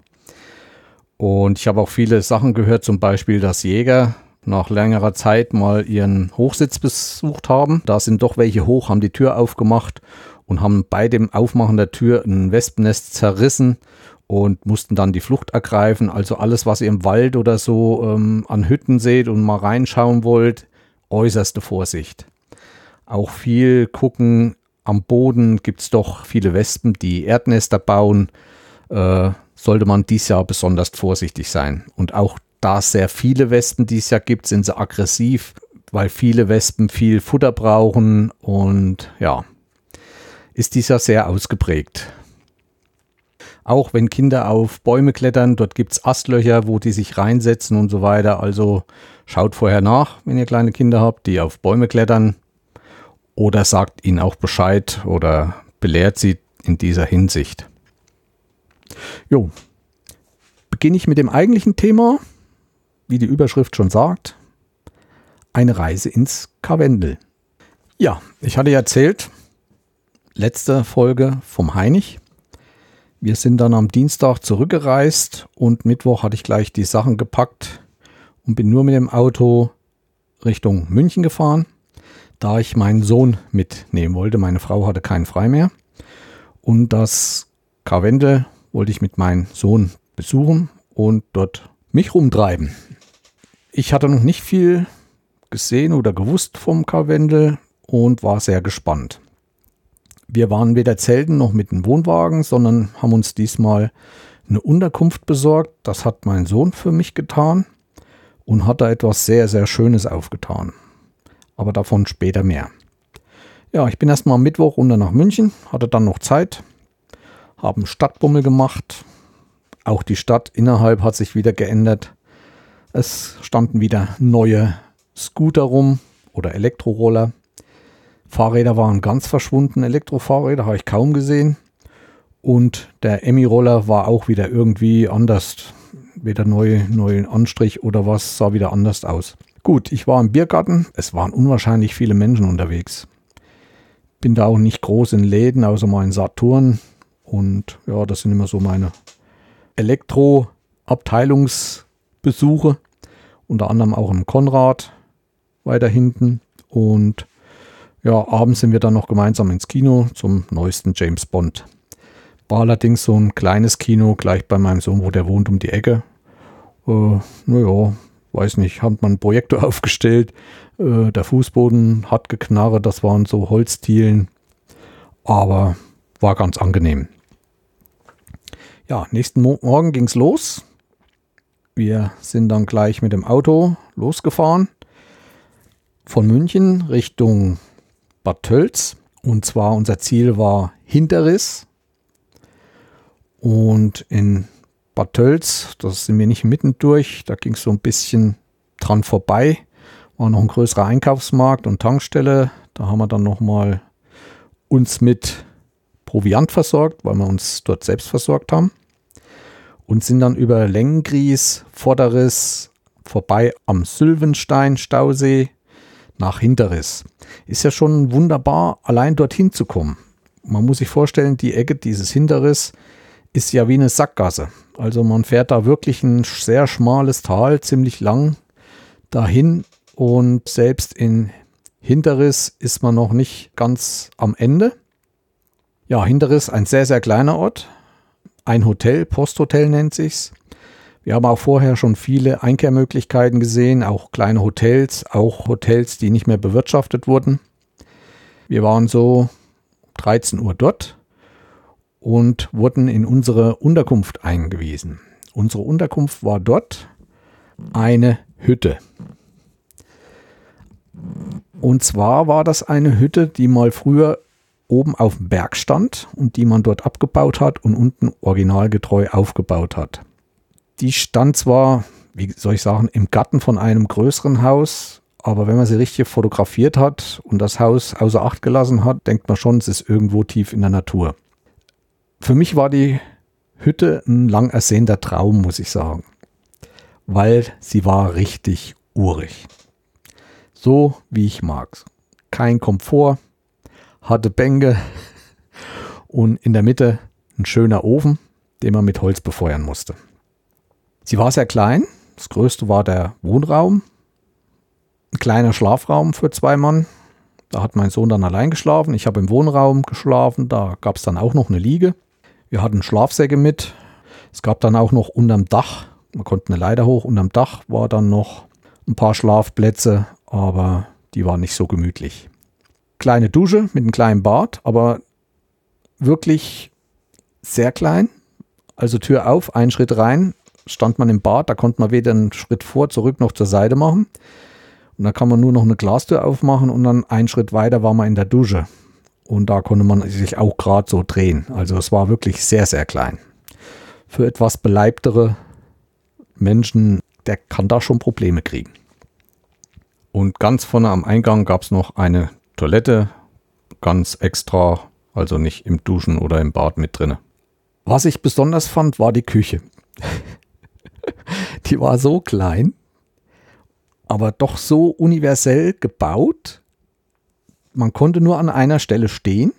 Und ich habe auch viele Sachen gehört, zum Beispiel, dass Jäger nach längerer Zeit mal ihren Hochsitz besucht haben. Da sind doch welche hoch, haben die Tür aufgemacht und haben bei dem Aufmachen der Tür ein Wespennest zerrissen und mussten dann die Flucht ergreifen. Also alles, was ihr im Wald oder so ähm, an Hütten seht und mal reinschauen wollt, äußerste Vorsicht. Auch viel gucken, am Boden gibt es doch viele Wespen, die Erdnester bauen. Äh, sollte man dies Jahr besonders vorsichtig sein. Und auch da es sehr viele Wespen dies Jahr gibt, sind sie aggressiv, weil viele Wespen viel Futter brauchen und ja, ist dies Jahr sehr ausgeprägt. Auch wenn Kinder auf Bäume klettern, dort gibt es Astlöcher, wo die sich reinsetzen und so weiter. Also schaut vorher nach, wenn ihr kleine Kinder habt, die auf Bäume klettern. Oder sagt ihnen auch Bescheid oder belehrt sie in dieser Hinsicht. Jo, beginne ich mit dem eigentlichen Thema, wie die Überschrift schon sagt, eine Reise ins Karwendel. Ja, ich hatte erzählt, letzte Folge vom Heinig. Wir sind dann am Dienstag zurückgereist und Mittwoch hatte ich gleich die Sachen gepackt und bin nur mit dem Auto Richtung München gefahren, da ich meinen Sohn mitnehmen wollte. Meine Frau hatte keinen frei mehr. Und das Karwendel wollte ich mit meinem Sohn besuchen und dort mich rumtreiben. Ich hatte noch nicht viel gesehen oder gewusst vom Karwendel und war sehr gespannt. Wir waren weder zelten noch mit einem Wohnwagen, sondern haben uns diesmal eine Unterkunft besorgt. Das hat mein Sohn für mich getan und hat da etwas sehr, sehr Schönes aufgetan. Aber davon später mehr. Ja, ich bin erstmal am Mittwoch runter nach München, hatte dann noch Zeit, haben Stadtbummel gemacht. Auch die Stadt innerhalb hat sich wieder geändert. Es standen wieder neue Scooter rum oder Elektroroller. Fahrräder waren ganz verschwunden, Elektrofahrräder habe ich kaum gesehen. Und der Emmy-Roller war auch wieder irgendwie anders. Weder neu, neuen Anstrich oder was, sah wieder anders aus. Gut, ich war im Biergarten. Es waren unwahrscheinlich viele Menschen unterwegs. Bin da auch nicht groß in Läden, außer mal in Saturn. Und ja, das sind immer so meine Elektro-Abteilungsbesuche. Unter anderem auch im Konrad weiter hinten. Und ja, abends sind wir dann noch gemeinsam ins Kino zum neuesten James Bond. War allerdings so ein kleines Kino gleich bei meinem Sohn, wo der wohnt, um die Ecke. Äh, naja, weiß nicht, hat man einen Projektor aufgestellt. Äh, der Fußboden hat geknarrt, das waren so Holzdielen. Aber war ganz angenehm. Ja, nächsten Mo Morgen ging es los. Wir sind dann gleich mit dem Auto losgefahren. Von München Richtung Bad Tölz. Und zwar unser Ziel war Hinterriss. Und in Bad Tölz, das sind wir nicht mitten durch, da ging es so ein bisschen dran vorbei. War noch ein größerer Einkaufsmarkt und Tankstelle. Da haben wir dann nochmal uns mit Proviant versorgt, weil wir uns dort selbst versorgt haben. Und sind dann über Längries, Vorderriss, vorbei am Sylvenstein Stausee nach Hinterriss. Ist ja schon wunderbar, allein dorthin zu kommen. Man muss sich vorstellen, die Ecke dieses Hinterriss ist ja wie eine Sackgasse. Also man fährt da wirklich ein sehr schmales Tal, ziemlich lang dahin und selbst in Hinterriss ist man noch nicht ganz am Ende. Ja, Hinterriss ein sehr, sehr kleiner Ort. Ein Hotel, Posthotel nennt sich's. Wir haben auch vorher schon viele Einkehrmöglichkeiten gesehen, auch kleine Hotels, auch Hotels, die nicht mehr bewirtschaftet wurden. Wir waren so 13 Uhr dort und wurden in unsere Unterkunft eingewiesen. Unsere Unterkunft war dort eine Hütte. Und zwar war das eine Hütte, die mal früher oben auf dem Berg stand und die man dort abgebaut hat und unten originalgetreu aufgebaut hat. Die stand zwar, wie soll ich sagen, im Garten von einem größeren Haus, aber wenn man sie richtig fotografiert hat und das Haus außer Acht gelassen hat, denkt man schon, es ist irgendwo tief in der Natur. Für mich war die Hütte ein lang ersehnter Traum, muss ich sagen, weil sie war richtig urig. So wie ich mag's. Kein Komfort, hatte Bänke und in der Mitte ein schöner Ofen, den man mit Holz befeuern musste. Sie war sehr klein. Das größte war der Wohnraum. Ein kleiner Schlafraum für zwei Mann. Da hat mein Sohn dann allein geschlafen. Ich habe im Wohnraum geschlafen. Da gab es dann auch noch eine Liege. Wir hatten Schlafsäcke mit. Es gab dann auch noch unterm Dach, man konnte eine Leiter hoch, unterm Dach war dann noch ein paar Schlafplätze, aber die waren nicht so gemütlich. Kleine Dusche mit einem kleinen Bad, aber wirklich sehr klein. Also Tür auf, einen Schritt rein, stand man im Bad, da konnte man weder einen Schritt vor, zurück noch zur Seite machen. Und da kann man nur noch eine Glastür aufmachen und dann einen Schritt weiter war man in der Dusche. Und da konnte man sich auch gerade so drehen. Also es war wirklich sehr, sehr klein. Für etwas beleibtere Menschen, der kann da schon Probleme kriegen. Und ganz vorne am Eingang gab es noch eine Toilette, ganz extra, also nicht im Duschen oder im Bad mit drinne. Was ich besonders fand, war die Küche. die war so klein, aber doch so universell gebaut. Man konnte nur an einer Stelle stehen.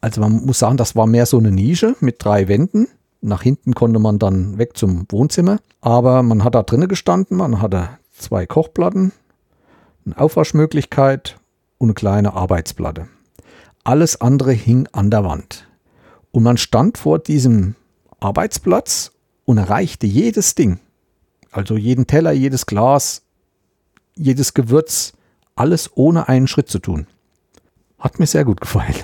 Also man muss sagen, das war mehr so eine Nische mit drei Wänden. Nach hinten konnte man dann weg zum Wohnzimmer. Aber man hat da drinnen gestanden, man hatte zwei Kochplatten, eine Aufwaschmöglichkeit und eine kleine Arbeitsplatte. Alles andere hing an der Wand. Und man stand vor diesem Arbeitsplatz und erreichte jedes Ding. Also jeden Teller, jedes Glas, jedes Gewürz, alles ohne einen Schritt zu tun. Hat mir sehr gut gefallen.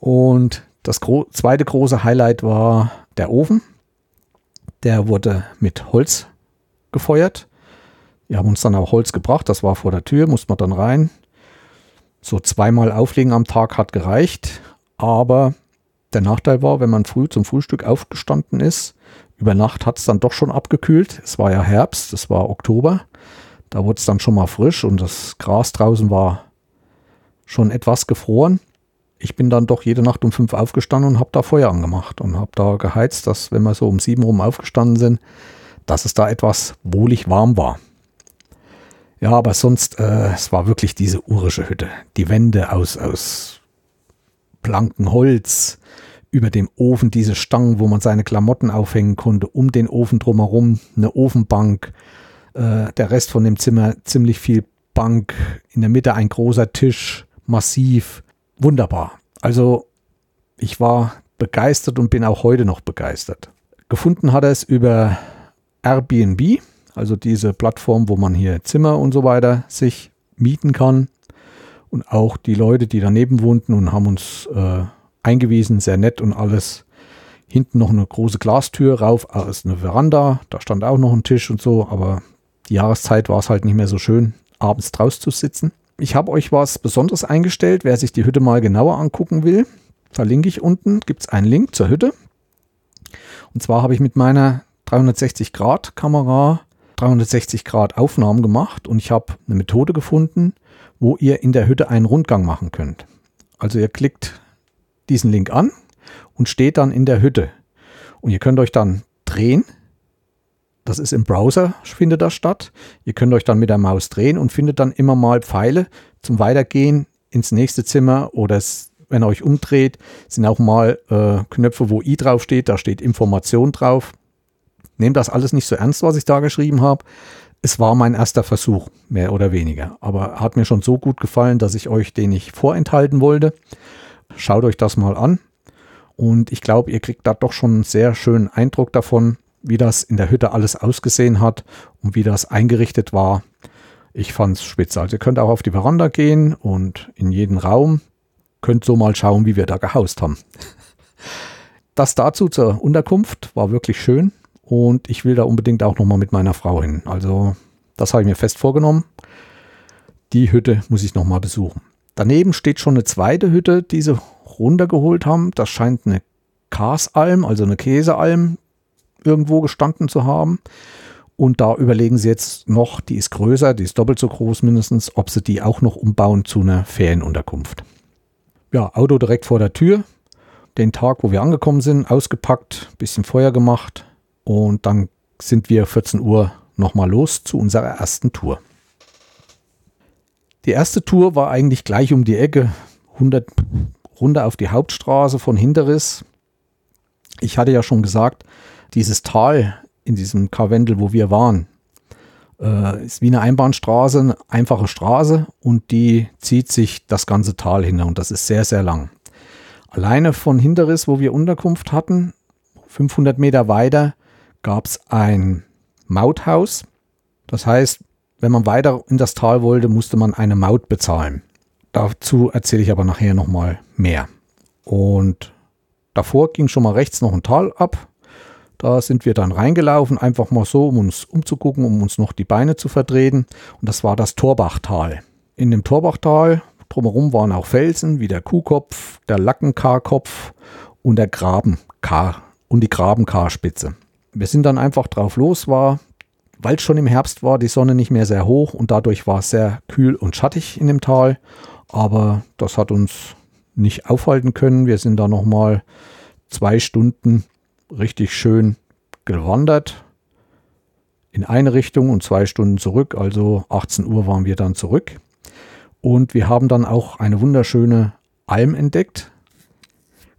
Und das gro zweite große Highlight war der Ofen. Der wurde mit Holz gefeuert. Wir haben uns dann auch Holz gebracht, das war vor der Tür, musste man dann rein. So zweimal auflegen am Tag hat gereicht, aber der Nachteil war, wenn man früh zum Frühstück aufgestanden ist, über Nacht hat es dann doch schon abgekühlt. Es war ja Herbst, es war Oktober. Da wurde es dann schon mal frisch und das Gras draußen war schon etwas gefroren. ich bin dann doch jede Nacht um fünf aufgestanden und habe da Feuer angemacht und habe da geheizt, dass wenn wir so um sieben rum aufgestanden sind, dass es da etwas wohlig warm war. Ja, aber sonst, äh, es war wirklich diese urische Hütte. Die Wände aus, aus blankem Holz, über dem Ofen diese Stangen, wo man seine Klamotten aufhängen konnte, um den Ofen drumherum eine Ofenbank, äh, der Rest von dem Zimmer ziemlich viel Bank, in der Mitte ein großer Tisch, massiv, wunderbar. Also ich war begeistert und bin auch heute noch begeistert. Gefunden hat er es über Airbnb, also diese Plattform, wo man hier Zimmer und so weiter sich mieten kann. Und auch die Leute, die daneben wohnten und haben uns äh, eingewiesen, sehr nett und alles. Hinten noch eine große Glastür rauf, aus eine Veranda, da stand auch noch ein Tisch und so, aber die Jahreszeit war es halt nicht mehr so schön, abends draußen zu sitzen. Ich habe euch was Besonderes eingestellt, wer sich die Hütte mal genauer angucken will. Verlinke ich unten, gibt es einen Link zur Hütte. Und zwar habe ich mit meiner 360 Grad Kamera 360 Grad Aufnahmen gemacht und ich habe eine Methode gefunden, wo ihr in der Hütte einen Rundgang machen könnt. Also ihr klickt diesen Link an und steht dann in der Hütte. Und ihr könnt euch dann drehen. Das ist im Browser, findet das statt. Ihr könnt euch dann mit der Maus drehen und findet dann immer mal Pfeile zum Weitergehen ins nächste Zimmer oder wenn ihr euch umdreht, sind auch mal äh, Knöpfe, wo i drauf steht. Da steht Information drauf. Nehmt das alles nicht so ernst, was ich da geschrieben habe. Es war mein erster Versuch, mehr oder weniger. Aber hat mir schon so gut gefallen, dass ich euch den nicht vorenthalten wollte. Schaut euch das mal an. Und ich glaube, ihr kriegt da doch schon einen sehr schönen Eindruck davon, wie das in der Hütte alles ausgesehen hat und wie das eingerichtet war. Ich fand es spitze. Also ihr könnt auch auf die Veranda gehen und in jeden Raum könnt so mal schauen, wie wir da gehaust haben. Das dazu zur Unterkunft war wirklich schön und ich will da unbedingt auch nochmal mit meiner Frau hin. Also das habe ich mir fest vorgenommen. Die Hütte muss ich nochmal besuchen. Daneben steht schon eine zweite Hütte, die sie runtergeholt haben. Das scheint eine Kasalm, also eine Käsealm, irgendwo gestanden zu haben. Und da überlegen sie jetzt noch, die ist größer, die ist doppelt so groß mindestens, ob sie die auch noch umbauen zu einer Ferienunterkunft. Ja, Auto direkt vor der Tür. Den Tag, wo wir angekommen sind, ausgepackt, bisschen Feuer gemacht und dann sind wir 14 Uhr nochmal los zu unserer ersten Tour. Die erste Tour war eigentlich gleich um die Ecke, 100 runter auf die Hauptstraße von Hinterriss. Ich hatte ja schon gesagt, dieses Tal in diesem Karwendel, wo wir waren, äh, ist wie eine Einbahnstraße, eine einfache Straße und die zieht sich das ganze Tal hin und das ist sehr, sehr lang. Alleine von Hinterriss, wo wir Unterkunft hatten, 500 Meter weiter, gab es ein Mauthaus. Das heißt, wenn man weiter in das Tal wollte, musste man eine Maut bezahlen. Dazu erzähle ich aber nachher nochmal mehr. Und davor ging schon mal rechts noch ein Tal ab. Da sind wir dann reingelaufen, einfach mal so, um uns umzugucken, um uns noch die Beine zu verdrehen. Und das war das Torbachtal. In dem Torbachtal drumherum waren auch Felsen, wie der Kuhkopf, der Lackenkarkopf und der Graben K und die Grabenkarspitze. Wir sind dann einfach drauf los, war weil es schon im Herbst war, die Sonne nicht mehr sehr hoch und dadurch war es sehr kühl und schattig in dem Tal. Aber das hat uns nicht aufhalten können. Wir sind da nochmal zwei Stunden richtig schön gewandert in eine Richtung und zwei Stunden zurück. Also 18 Uhr waren wir dann zurück. Und wir haben dann auch eine wunderschöne Alm entdeckt.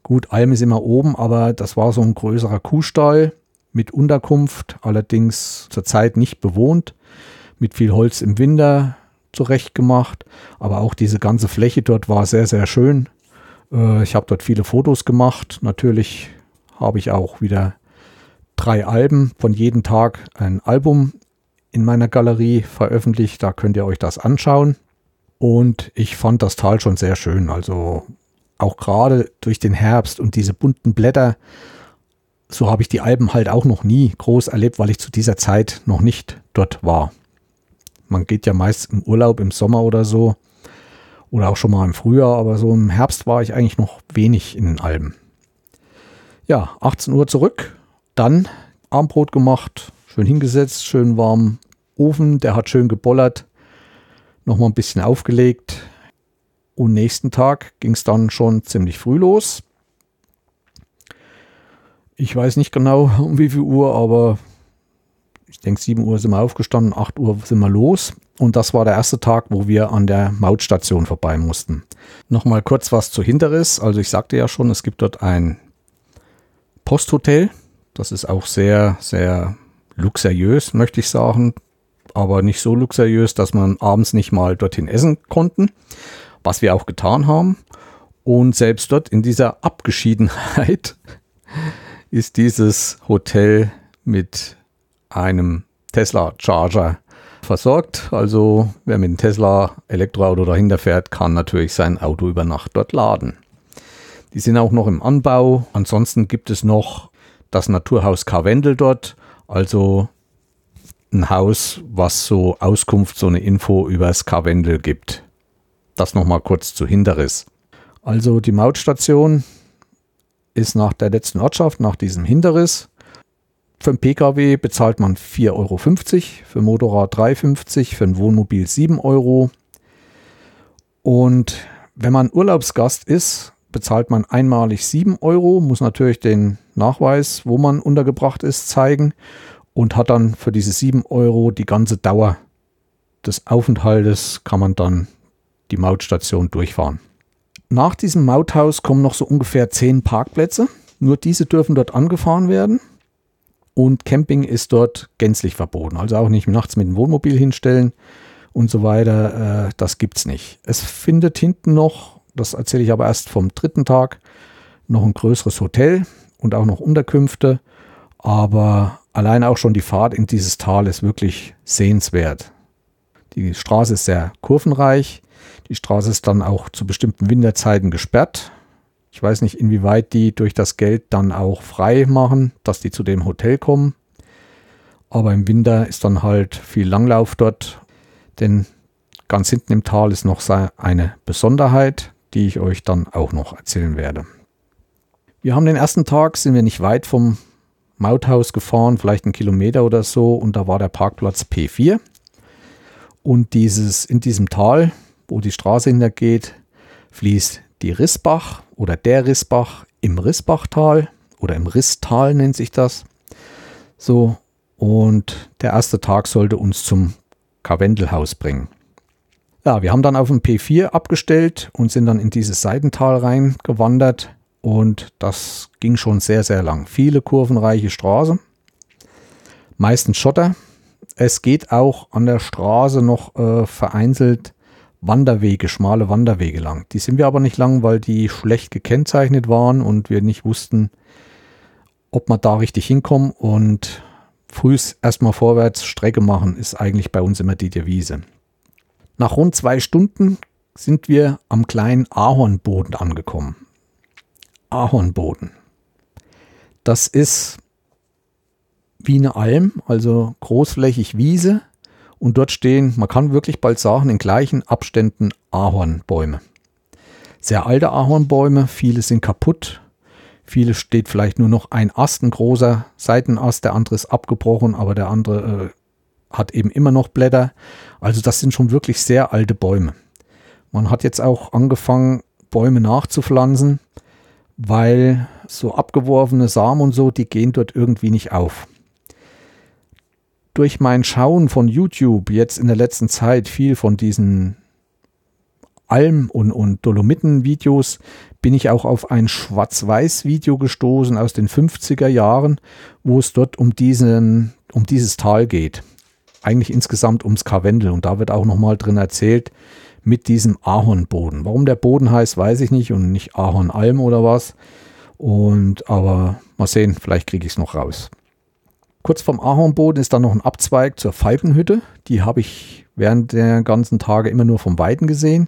Gut, Alm ist immer oben, aber das war so ein größerer Kuhstall mit Unterkunft, allerdings zurzeit nicht bewohnt, mit viel Holz im Winter zurechtgemacht. Aber auch diese ganze Fläche dort war sehr, sehr schön. Äh, ich habe dort viele Fotos gemacht. Natürlich habe ich auch wieder drei Alben, von jedem Tag ein Album in meiner Galerie veröffentlicht. Da könnt ihr euch das anschauen. Und ich fand das Tal schon sehr schön. Also auch gerade durch den Herbst und diese bunten Blätter so habe ich die Alpen halt auch noch nie groß erlebt, weil ich zu dieser Zeit noch nicht dort war. Man geht ja meist im Urlaub im Sommer oder so oder auch schon mal im Frühjahr, aber so im Herbst war ich eigentlich noch wenig in den Alpen. Ja, 18 Uhr zurück, dann Armbrot gemacht, schön hingesetzt, schön warm Ofen, der hat schön gebollert, nochmal ein bisschen aufgelegt. Und nächsten Tag ging es dann schon ziemlich früh los. Ich weiß nicht genau um wie viel Uhr, aber ich denke 7 Uhr sind wir aufgestanden, 8 Uhr sind wir los. Und das war der erste Tag, wo wir an der Mautstation vorbei mussten. Nochmal kurz was zu Hinterriss. Also ich sagte ja schon, es gibt dort ein Posthotel. Das ist auch sehr, sehr luxuriös, möchte ich sagen. Aber nicht so luxuriös, dass man abends nicht mal dorthin essen konnten. Was wir auch getan haben. Und selbst dort in dieser Abgeschiedenheit ist dieses Hotel mit einem Tesla Charger versorgt. Also wer mit einem Tesla Elektroauto dahinter fährt, kann natürlich sein Auto über Nacht dort laden. Die sind auch noch im Anbau. Ansonsten gibt es noch das Naturhaus Karwendel dort. Also ein Haus, was so Auskunft, so eine Info über das Karwendel gibt. Das nochmal kurz zu Hinterriss. Also die Mautstation ist nach der letzten Ortschaft, nach diesem Hinterriss. Für einen Pkw bezahlt man 4,50 Euro, für Motorrad 3,50, für ein Wohnmobil 7 Euro. Und wenn man Urlaubsgast ist, bezahlt man einmalig 7 Euro, muss natürlich den Nachweis, wo man untergebracht ist, zeigen und hat dann für diese 7 Euro die ganze Dauer des Aufenthaltes, kann man dann die Mautstation durchfahren. Nach diesem Mauthaus kommen noch so ungefähr 10 Parkplätze. Nur diese dürfen dort angefahren werden. Und Camping ist dort gänzlich verboten. Also auch nicht nachts mit dem Wohnmobil hinstellen und so weiter. Äh, das gibt es nicht. Es findet hinten noch, das erzähle ich aber erst vom dritten Tag, noch ein größeres Hotel und auch noch Unterkünfte. Aber allein auch schon die Fahrt in dieses Tal ist wirklich sehenswert. Die Straße ist sehr kurvenreich. Die Straße ist dann auch zu bestimmten Winterzeiten gesperrt. Ich weiß nicht, inwieweit die durch das Geld dann auch frei machen, dass die zu dem Hotel kommen. Aber im Winter ist dann halt viel Langlauf dort, denn ganz hinten im Tal ist noch eine Besonderheit, die ich euch dann auch noch erzählen werde. Wir haben den ersten Tag, sind wir nicht weit vom Mauthaus gefahren, vielleicht einen Kilometer oder so, und da war der Parkplatz P4. Und dieses, in diesem Tal, wo die Straße hintergeht, fließt die Rissbach oder der Rissbach im Rissbachtal oder im Risstal nennt sich das. So, und der erste Tag sollte uns zum Karwendelhaus bringen. Ja, wir haben dann auf dem P4 abgestellt und sind dann in dieses Seitental reingewandert und das ging schon sehr, sehr lang. Viele kurvenreiche Straße, meistens Schotter. Es geht auch an der Straße noch äh, vereinzelt Wanderwege, schmale Wanderwege lang. Die sind wir aber nicht lang, weil die schlecht gekennzeichnet waren und wir nicht wussten, ob wir da richtig hinkommen. Und frühs erstmal vorwärts Strecke machen ist eigentlich bei uns immer die Devise. Nach rund zwei Stunden sind wir am kleinen Ahornboden angekommen. Ahornboden. Das ist wie eine Alm, also großflächig Wiese und dort stehen, man kann wirklich bald sagen, in gleichen Abständen Ahornbäume. Sehr alte Ahornbäume, viele sind kaputt. Viele steht vielleicht nur noch ein Ast, ein großer Seitenast, der andere ist abgebrochen, aber der andere äh, hat eben immer noch Blätter. Also das sind schon wirklich sehr alte Bäume. Man hat jetzt auch angefangen, Bäume nachzupflanzen, weil so abgeworfene Samen und so, die gehen dort irgendwie nicht auf durch mein Schauen von YouTube jetzt in der letzten Zeit viel von diesen Alm- und, und Dolomiten-Videos bin ich auch auf ein Schwarz-Weiß-Video gestoßen aus den 50er Jahren, wo es dort um, diesen, um dieses Tal geht. Eigentlich insgesamt ums Karwendel. Und da wird auch nochmal drin erzählt mit diesem Ahornboden. Warum der Boden heißt, weiß ich nicht und nicht Ahornalm oder was. Und aber mal sehen, vielleicht kriege ich es noch raus. Kurz vom Ahornboden ist dann noch ein Abzweig zur Falkenhütte. Die habe ich während der ganzen Tage immer nur vom Weiten gesehen.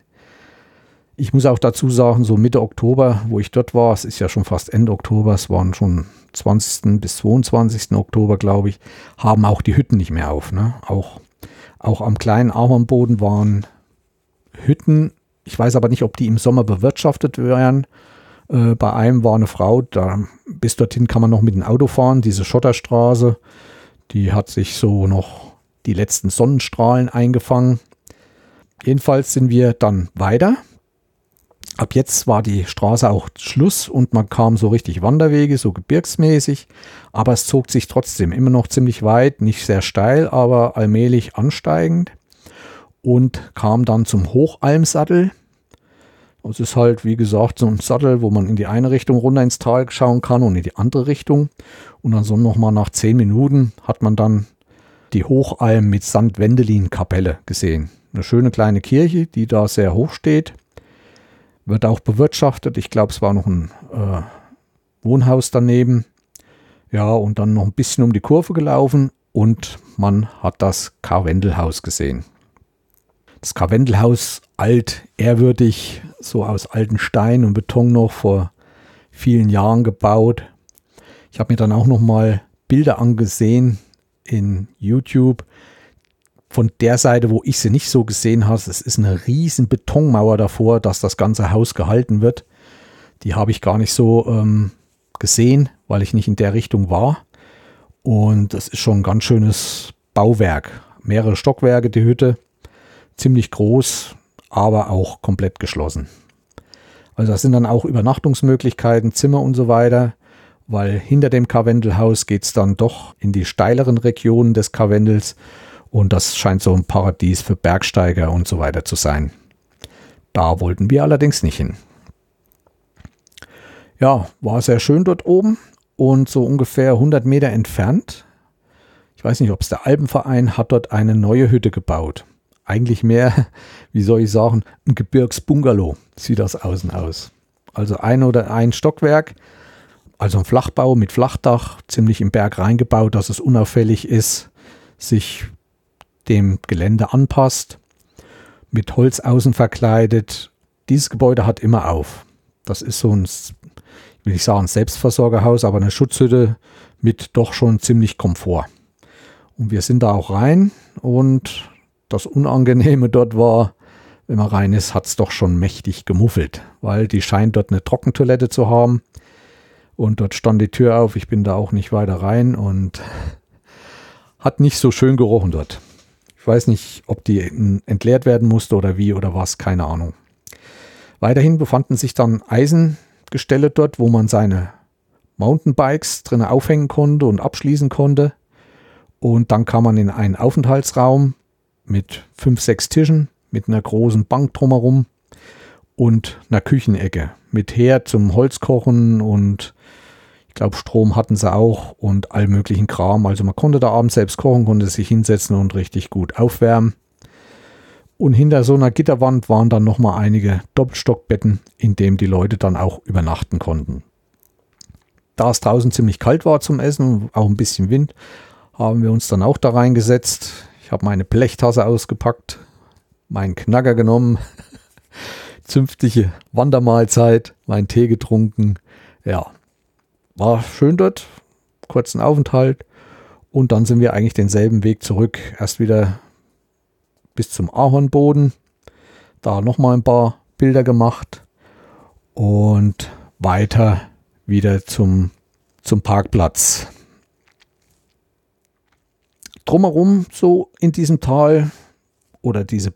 Ich muss auch dazu sagen, so Mitte Oktober, wo ich dort war, es ist ja schon fast Ende Oktober, es waren schon 20. bis 22. Oktober, glaube ich, haben auch die Hütten nicht mehr auf. Ne? Auch, auch am kleinen Ahornboden waren Hütten. Ich weiß aber nicht, ob die im Sommer bewirtschaftet werden äh, bei einem war eine Frau, da bis dorthin kann man noch mit dem Auto fahren, diese Schotterstraße, die hat sich so noch die letzten Sonnenstrahlen eingefangen. Jedenfalls sind wir dann weiter Ab jetzt war die Straße auch Schluss und man kam so richtig Wanderwege, so gebirgsmäßig, aber es zog sich trotzdem immer noch ziemlich weit, nicht sehr steil, aber allmählich ansteigend und kam dann zum Hochalmsattel. Das ist halt, wie gesagt, so ein Sattel, wo man in die eine Richtung runter ins Tal schauen kann und in die andere Richtung. Und dann so nochmal nach zehn Minuten hat man dann die Hochalm mit St. Wendelin-Kapelle gesehen. Eine schöne kleine Kirche, die da sehr hoch steht. Wird auch bewirtschaftet. Ich glaube, es war noch ein äh, Wohnhaus daneben. Ja, und dann noch ein bisschen um die Kurve gelaufen und man hat das Karwendelhaus gesehen. Das Karwendelhaus alt, ehrwürdig, so aus alten Stein und Beton noch vor vielen Jahren gebaut. Ich habe mir dann auch noch mal Bilder angesehen in YouTube von der Seite, wo ich sie nicht so gesehen habe. Es ist eine riesen Betonmauer davor, dass das ganze Haus gehalten wird. Die habe ich gar nicht so ähm, gesehen, weil ich nicht in der Richtung war. Und es ist schon ein ganz schönes Bauwerk. Mehrere Stockwerke, die Hütte. Ziemlich groß, aber auch komplett geschlossen. Also das sind dann auch Übernachtungsmöglichkeiten, Zimmer und so weiter, weil hinter dem Karwendelhaus geht es dann doch in die steileren Regionen des Karwendels und das scheint so ein Paradies für Bergsteiger und so weiter zu sein. Da wollten wir allerdings nicht hin. Ja, war sehr schön dort oben und so ungefähr 100 Meter entfernt. Ich weiß nicht, ob es der Alpenverein hat dort eine neue Hütte gebaut. Eigentlich mehr, wie soll ich sagen, ein Gebirgsbungalow sieht das außen aus. Also ein oder ein Stockwerk, also ein Flachbau mit Flachdach, ziemlich im Berg reingebaut, dass es unauffällig ist, sich dem Gelände anpasst, mit Holz außen verkleidet. Dieses Gebäude hat immer auf. Das ist so ein, will ich sagen, Selbstversorgerhaus, aber eine Schutzhütte mit doch schon ziemlich Komfort. Und wir sind da auch rein und das Unangenehme dort war, wenn man rein ist, hat es doch schon mächtig gemuffelt, weil die scheint dort eine Trockentoilette zu haben. Und dort stand die Tür auf, ich bin da auch nicht weiter rein und hat nicht so schön gerochen dort. Ich weiß nicht, ob die entleert werden musste oder wie oder was, keine Ahnung. Weiterhin befanden sich dann Eisengestelle dort, wo man seine Mountainbikes drin aufhängen konnte und abschließen konnte. Und dann kam man in einen Aufenthaltsraum mit fünf, sechs Tischen, mit einer großen Bank drumherum und einer Küchenecke mit Herd zum Holzkochen und ich glaube, Strom hatten sie auch und all möglichen Kram. Also man konnte da abends selbst kochen, konnte sich hinsetzen und richtig gut aufwärmen. Und hinter so einer Gitterwand waren dann nochmal einige Doppelstockbetten, in denen die Leute dann auch übernachten konnten. Da es draußen ziemlich kalt war zum Essen und auch ein bisschen Wind, haben wir uns dann auch da reingesetzt. Ich habe meine Blechtasse ausgepackt, meinen Knacker genommen, zünftige Wandermahlzeit, meinen Tee getrunken. Ja, war schön dort, kurzen Aufenthalt und dann sind wir eigentlich denselben Weg zurück. Erst wieder bis zum Ahornboden, da nochmal ein paar Bilder gemacht und weiter wieder zum, zum Parkplatz. Drumherum so in diesem Tal oder diese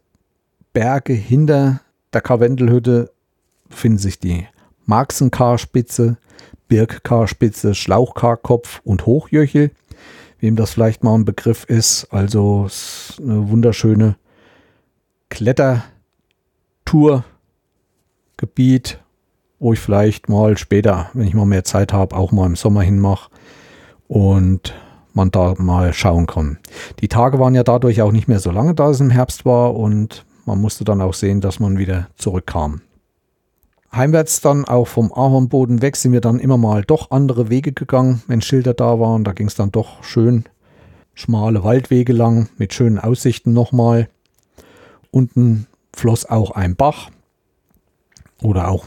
Berge hinter der Karwendelhütte befinden sich die Marxenkarspitze, Birkkarspitze, Schlauchkarkopf und Hochjöchel. Wem das vielleicht mal ein Begriff ist, also eine wunderschöne Klettertourgebiet, wo ich vielleicht mal später, wenn ich mal mehr Zeit habe, auch mal im Sommer hinmache und man da mal schauen kann. Die Tage waren ja dadurch auch nicht mehr so lange, da es im Herbst war und man musste dann auch sehen, dass man wieder zurückkam heimwärts dann auch vom Ahornboden weg sind wir dann immer mal doch andere Wege gegangen, wenn Schilder da waren. Da ging es dann doch schön schmale Waldwege lang mit schönen Aussichten nochmal. Unten floss auch ein Bach oder auch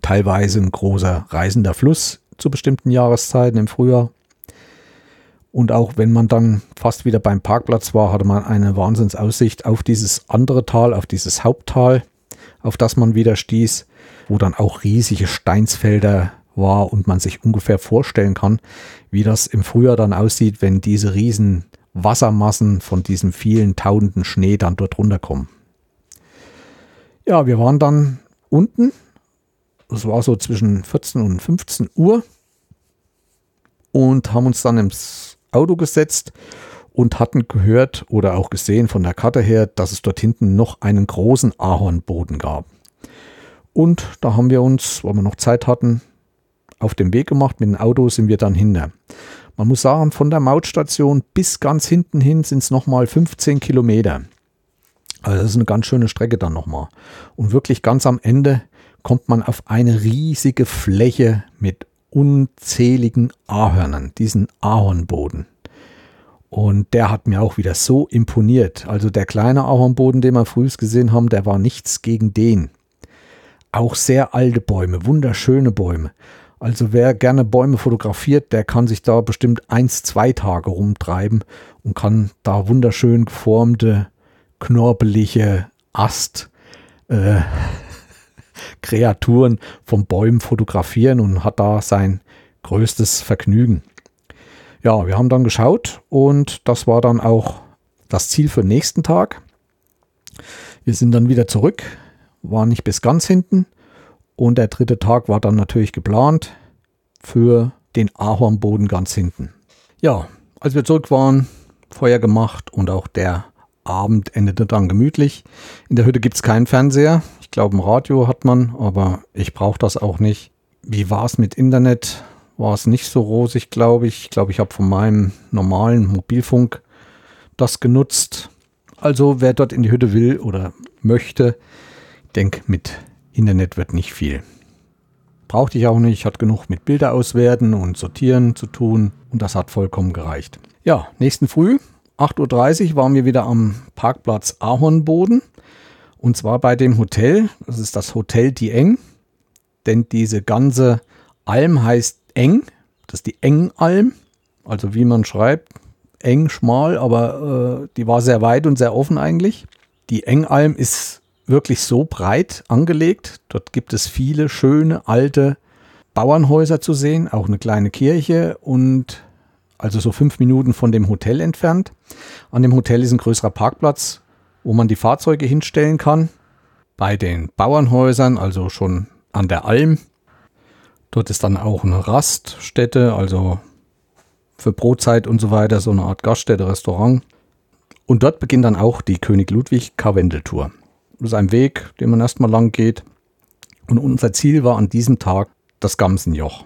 teilweise ein großer reißender Fluss zu bestimmten Jahreszeiten im Frühjahr. Und auch wenn man dann fast wieder beim Parkplatz war, hatte man eine Wahnsinnsaussicht auf dieses andere Tal, auf dieses Haupttal, auf das man wieder stieß wo dann auch riesige Steinsfelder war und man sich ungefähr vorstellen kann, wie das im Frühjahr dann aussieht, wenn diese riesen Wassermassen von diesem vielen tausenden Schnee dann dort runterkommen. Ja, wir waren dann unten. Das war so zwischen 14 und 15 Uhr. Und haben uns dann ins Auto gesetzt und hatten gehört oder auch gesehen von der Karte her, dass es dort hinten noch einen großen Ahornboden gab. Und da haben wir uns, weil wir noch Zeit hatten, auf den Weg gemacht. Mit dem Auto sind wir dann hinter. Man muss sagen, von der Mautstation bis ganz hinten hin sind es nochmal 15 Kilometer. Also das ist eine ganz schöne Strecke dann nochmal. Und wirklich ganz am Ende kommt man auf eine riesige Fläche mit unzähligen Ahörnern, diesen Ahornboden. Und der hat mir auch wieder so imponiert. Also der kleine Ahornboden, den wir frühest gesehen haben, der war nichts gegen den. Auch sehr alte Bäume, wunderschöne Bäume. Also wer gerne Bäume fotografiert, der kann sich da bestimmt eins, zwei Tage rumtreiben und kann da wunderschön geformte knorpelige Ast äh, Kreaturen von Bäumen fotografieren und hat da sein größtes Vergnügen. Ja, wir haben dann geschaut und das war dann auch das Ziel für den nächsten Tag. Wir sind dann wieder zurück, waren nicht bis ganz hinten und der dritte Tag war dann natürlich geplant für den Ahornboden ganz hinten. Ja, als wir zurück waren, Feuer gemacht und auch der Abend endete dann gemütlich. In der Hütte gibt es keinen Fernseher. Glaube, ein Radio hat man, aber ich brauche das auch nicht. Wie war es mit Internet? War es nicht so rosig, glaube ich. Ich glaube, ich habe von meinem normalen Mobilfunk das genutzt. Also wer dort in die Hütte will oder möchte, denke, mit Internet wird nicht viel. Brauchte ich auch nicht, hat genug mit Bilder auswerten und sortieren zu tun und das hat vollkommen gereicht. Ja, nächsten Früh 8.30 Uhr waren wir wieder am Parkplatz Ahornboden. Und zwar bei dem Hotel. Das ist das Hotel Die Eng. Denn diese ganze Alm heißt Eng. Das ist die Engalm. Also wie man schreibt, eng, schmal, aber äh, die war sehr weit und sehr offen eigentlich. Die Engalm ist wirklich so breit angelegt. Dort gibt es viele schöne alte Bauernhäuser zu sehen, auch eine kleine Kirche und also so fünf Minuten von dem Hotel entfernt. An dem Hotel ist ein größerer Parkplatz, wo man die Fahrzeuge hinstellen kann. Bei den Bauernhäusern, also schon an der Alm. Dort ist dann auch eine Raststätte, also für Brotzeit und so weiter, so eine Art Gaststätte, Restaurant. Und dort beginnt dann auch die König Ludwig Karwendeltour. Das ist ein Weg, den man erstmal lang geht. Und unser Ziel war an diesem Tag das Gamsenjoch.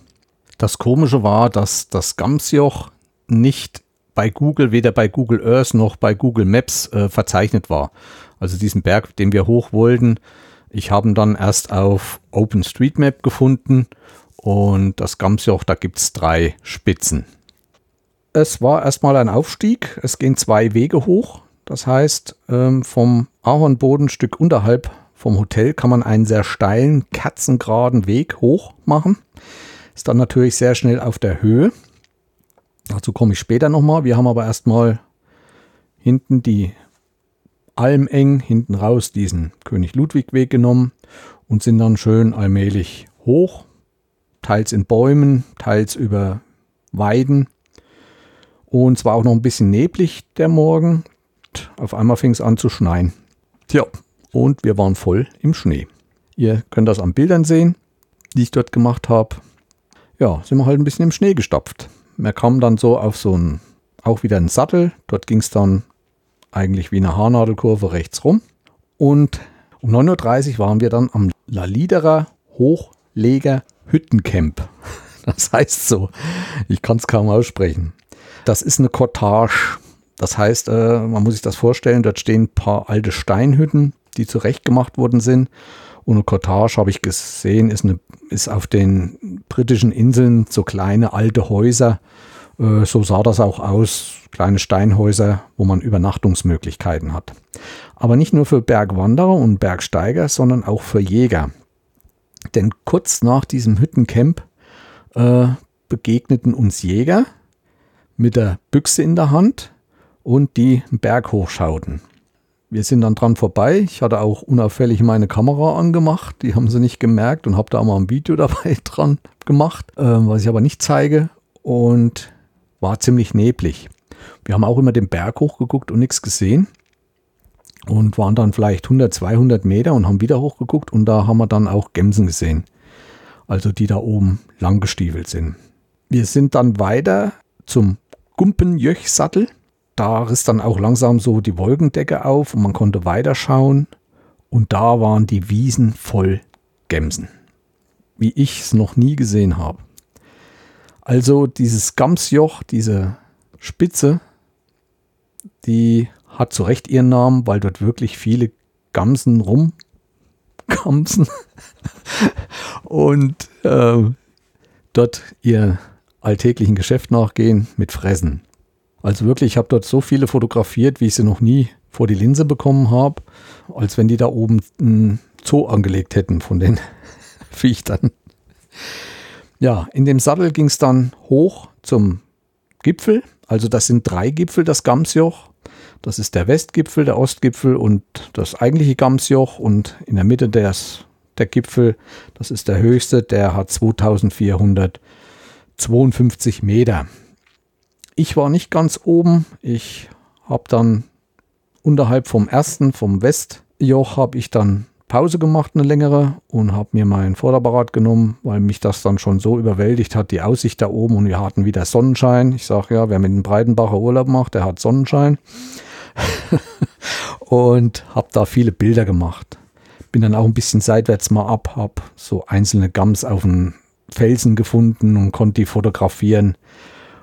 Das Komische war, dass das Gamsjoch nicht bei Google, weder bei Google Earth noch bei Google Maps äh, verzeichnet war. Also diesen Berg, den wir hoch wollten. Ich habe ihn dann erst auf OpenStreetMap gefunden und das Gamsjoch, da gibt es drei Spitzen. Es war erstmal ein Aufstieg. Es gehen zwei Wege hoch. Das heißt, ähm, vom Ahornbodenstück unterhalb vom Hotel kann man einen sehr steilen, kerzengeraden Weg hoch machen. Ist dann natürlich sehr schnell auf der Höhe. Dazu komme ich später nochmal. Wir haben aber erstmal hinten die Almeng, hinten raus diesen König Ludwig Weg genommen und sind dann schön allmählich hoch, teils in Bäumen, teils über Weiden. Und zwar auch noch ein bisschen neblig der Morgen. Auf einmal fing es an zu schneien. Tja, und wir waren voll im Schnee. Ihr könnt das an Bildern sehen, die ich dort gemacht habe. Ja, sind wir halt ein bisschen im Schnee gestapft. Wir kamen dann so auf so einen, auch wieder einen Sattel. Dort ging es dann eigentlich wie eine Haarnadelkurve rechts rum. Und um 9.30 Uhr waren wir dann am La Liderer Hochleger Hüttencamp. Das heißt so, ich kann es kaum aussprechen. Das ist eine Cottage. Das heißt, äh, man muss sich das vorstellen, dort stehen ein paar alte Steinhütten, die zurechtgemacht worden sind. Eine Cottage, habe ich gesehen, ist, eine, ist auf den britischen Inseln so kleine alte Häuser. Äh, so sah das auch aus. Kleine Steinhäuser, wo man Übernachtungsmöglichkeiten hat. Aber nicht nur für Bergwanderer und Bergsteiger, sondern auch für Jäger. Denn kurz nach diesem Hüttencamp äh, begegneten uns Jäger mit der Büchse in der Hand und die Berg hochschauten. Wir sind dann dran vorbei. Ich hatte auch unauffällig meine Kamera angemacht. Die haben sie nicht gemerkt und habe da mal ein Video dabei dran gemacht, äh, was ich aber nicht zeige. Und war ziemlich neblig. Wir haben auch immer den Berg hochgeguckt und nichts gesehen. und waren dann vielleicht 100, 200 Meter und haben wieder hochgeguckt und da haben wir dann auch Gemsen gesehen. Also die da oben lang gestiefelt sind. Wir sind dann weiter zum Gumpenjöchsattel. Da riss dann auch langsam so die Wolkendecke auf und man konnte weiterschauen. Und da waren die Wiesen voll Gemsen. Wie ich es noch nie gesehen habe. Also dieses Gamsjoch, diese Spitze, die hat zu Recht ihren Namen, weil dort wirklich viele Gamsen rumgamsen und äh, dort ihr alltäglichen Geschäft nachgehen mit Fressen. Also wirklich, ich habe dort so viele fotografiert, wie ich sie noch nie vor die Linse bekommen habe, als wenn die da oben ein Zoo angelegt hätten von den Viechtern. Ja, in dem Sattel ging es dann hoch zum Gipfel. Also das sind drei Gipfel, das Gamsjoch. Das ist der Westgipfel, der Ostgipfel und das eigentliche Gamsjoch. Und in der Mitte des, der Gipfel, das ist der höchste, der hat 2452 Meter. Ich war nicht ganz oben. Ich habe dann unterhalb vom ersten, vom Westjoch, habe ich dann Pause gemacht, eine längere, und habe mir mein Vorderapparat genommen, weil mich das dann schon so überwältigt hat, die Aussicht da oben und wir hatten wieder Sonnenschein. Ich sage ja, wer mit dem Breitenbacher Urlaub macht, der hat Sonnenschein. und habe da viele Bilder gemacht. Bin dann auch ein bisschen seitwärts mal ab, habe so einzelne Gams auf dem Felsen gefunden und konnte die fotografieren.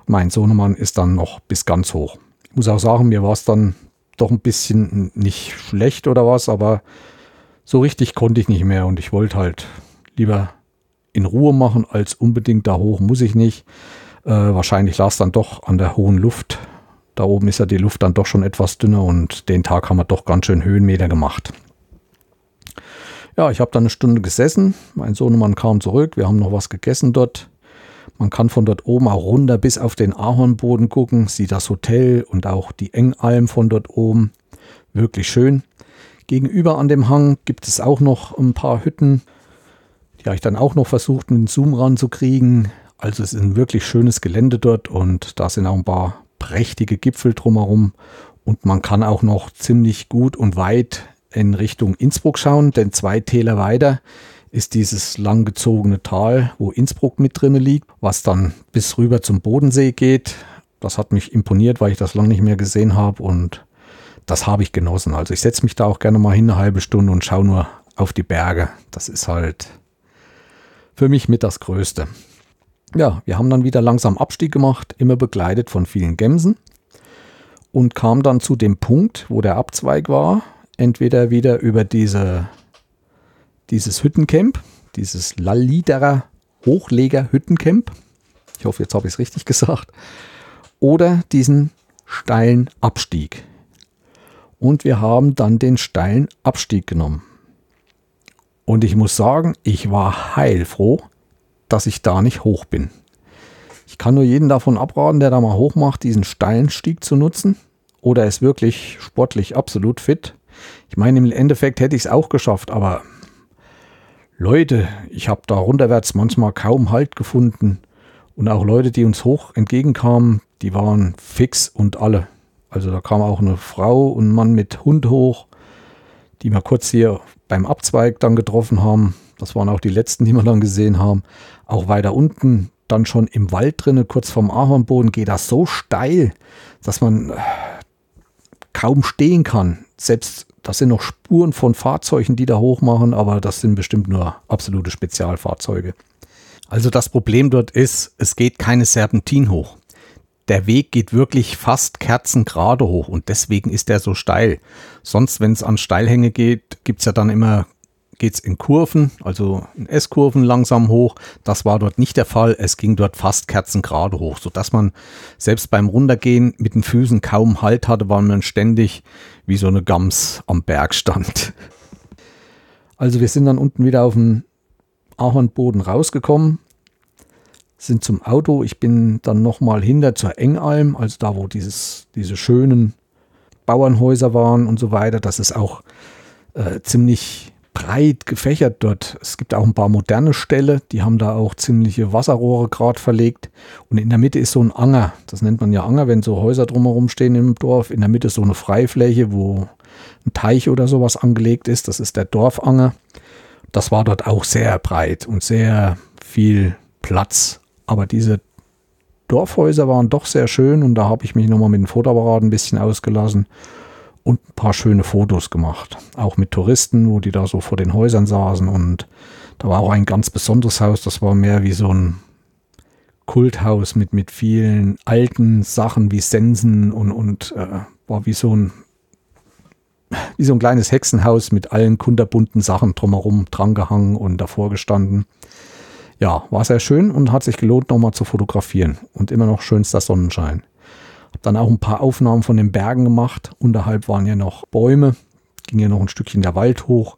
Mein Sohnemann ist dann noch bis ganz hoch. Ich muss auch sagen, mir war es dann doch ein bisschen nicht schlecht oder was, aber so richtig konnte ich nicht mehr und ich wollte halt lieber in Ruhe machen, als unbedingt da hoch muss ich nicht. Äh, wahrscheinlich lag es dann doch an der hohen Luft. Da oben ist ja die Luft dann doch schon etwas dünner und den Tag haben wir doch ganz schön Höhenmeter gemacht. Ja, ich habe dann eine Stunde gesessen. Mein Sohnemann kam zurück. Wir haben noch was gegessen dort. Man kann von dort oben auch runter bis auf den Ahornboden gucken, sieht das Hotel und auch die Engalm von dort oben. Wirklich schön. Gegenüber an dem Hang gibt es auch noch ein paar Hütten. Die habe ich dann auch noch versucht, mit dem Zoom ranzukriegen. Also es ist ein wirklich schönes Gelände dort und da sind auch ein paar prächtige Gipfel drumherum. Und man kann auch noch ziemlich gut und weit in Richtung Innsbruck schauen, denn zwei Täler weiter ist dieses langgezogene Tal, wo Innsbruck mit drinne liegt, was dann bis rüber zum Bodensee geht. Das hat mich imponiert, weil ich das lange nicht mehr gesehen habe und das habe ich genossen. Also ich setze mich da auch gerne mal hin, eine halbe Stunde und schaue nur auf die Berge. Das ist halt für mich mit das Größte. Ja, wir haben dann wieder langsam Abstieg gemacht, immer begleitet von vielen Gemsen und kam dann zu dem Punkt, wo der Abzweig war. Entweder wieder über diese, dieses Hüttencamp, dieses Lalliderer Hochleger Hüttencamp. Ich hoffe, jetzt habe ich es richtig gesagt. Oder diesen steilen Abstieg und wir haben dann den steilen Abstieg genommen. Und ich muss sagen, ich war heilfroh, dass ich da nicht hoch bin. Ich kann nur jeden davon abraten, der da mal hoch macht, diesen steilen Stieg zu nutzen. Oder ist wirklich sportlich absolut fit. Ich meine, im Endeffekt hätte ich es auch geschafft, aber Leute, ich habe da runterwärts manchmal kaum Halt gefunden. Und auch Leute, die uns hoch entgegenkamen, die waren fix und alle. Also da kam auch eine Frau und ein Mann mit Hund hoch, die wir kurz hier beim Abzweig dann getroffen haben. Das waren auch die letzten, die wir dann gesehen haben. Auch weiter unten, dann schon im Wald drinne, kurz vorm Ahornboden, geht das so steil, dass man äh, kaum stehen kann. Selbst das sind noch Spuren von Fahrzeugen, die da hochmachen, aber das sind bestimmt nur absolute Spezialfahrzeuge. Also das Problem dort ist, es geht keine Serpentin hoch der Weg geht wirklich fast kerzengerade hoch und deswegen ist er so steil. Sonst, wenn es an Steilhänge geht, gibt es ja dann immer, geht es in Kurven, also in S-Kurven langsam hoch. Das war dort nicht der Fall. Es ging dort fast kerzengerade hoch, sodass man selbst beim Runtergehen mit den Füßen kaum Halt hatte, weil man ständig wie so eine Gams am Berg stand. Also wir sind dann unten wieder auf dem Ahornboden rausgekommen sind zum Auto. Ich bin dann nochmal hinter zur Engalm, also da, wo dieses, diese schönen Bauernhäuser waren und so weiter. Das ist auch äh, ziemlich breit gefächert dort. Es gibt auch ein paar moderne Ställe, die haben da auch ziemliche Wasserrohre gerade verlegt. Und in der Mitte ist so ein Anger. Das nennt man ja Anger, wenn so Häuser drumherum stehen im Dorf. In der Mitte ist so eine Freifläche, wo ein Teich oder sowas angelegt ist. Das ist der Dorfanger. Das war dort auch sehr breit und sehr viel Platz. Aber diese Dorfhäuser waren doch sehr schön und da habe ich mich nochmal mit dem Fotoapparat ein bisschen ausgelassen und ein paar schöne Fotos gemacht. Auch mit Touristen, wo die da so vor den Häusern saßen und da war auch ein ganz besonderes Haus, das war mehr wie so ein Kulthaus mit, mit vielen alten Sachen wie Sensen und, und äh, war wie so ein wie so ein kleines Hexenhaus mit allen kunterbunten Sachen drumherum drangehangen und davor gestanden. Ja, war sehr schön und hat sich gelohnt, nochmal zu fotografieren. Und immer noch schönster Sonnenschein. Dann auch ein paar Aufnahmen von den Bergen gemacht. Unterhalb waren ja noch Bäume. Ging ja noch ein Stückchen der Wald hoch.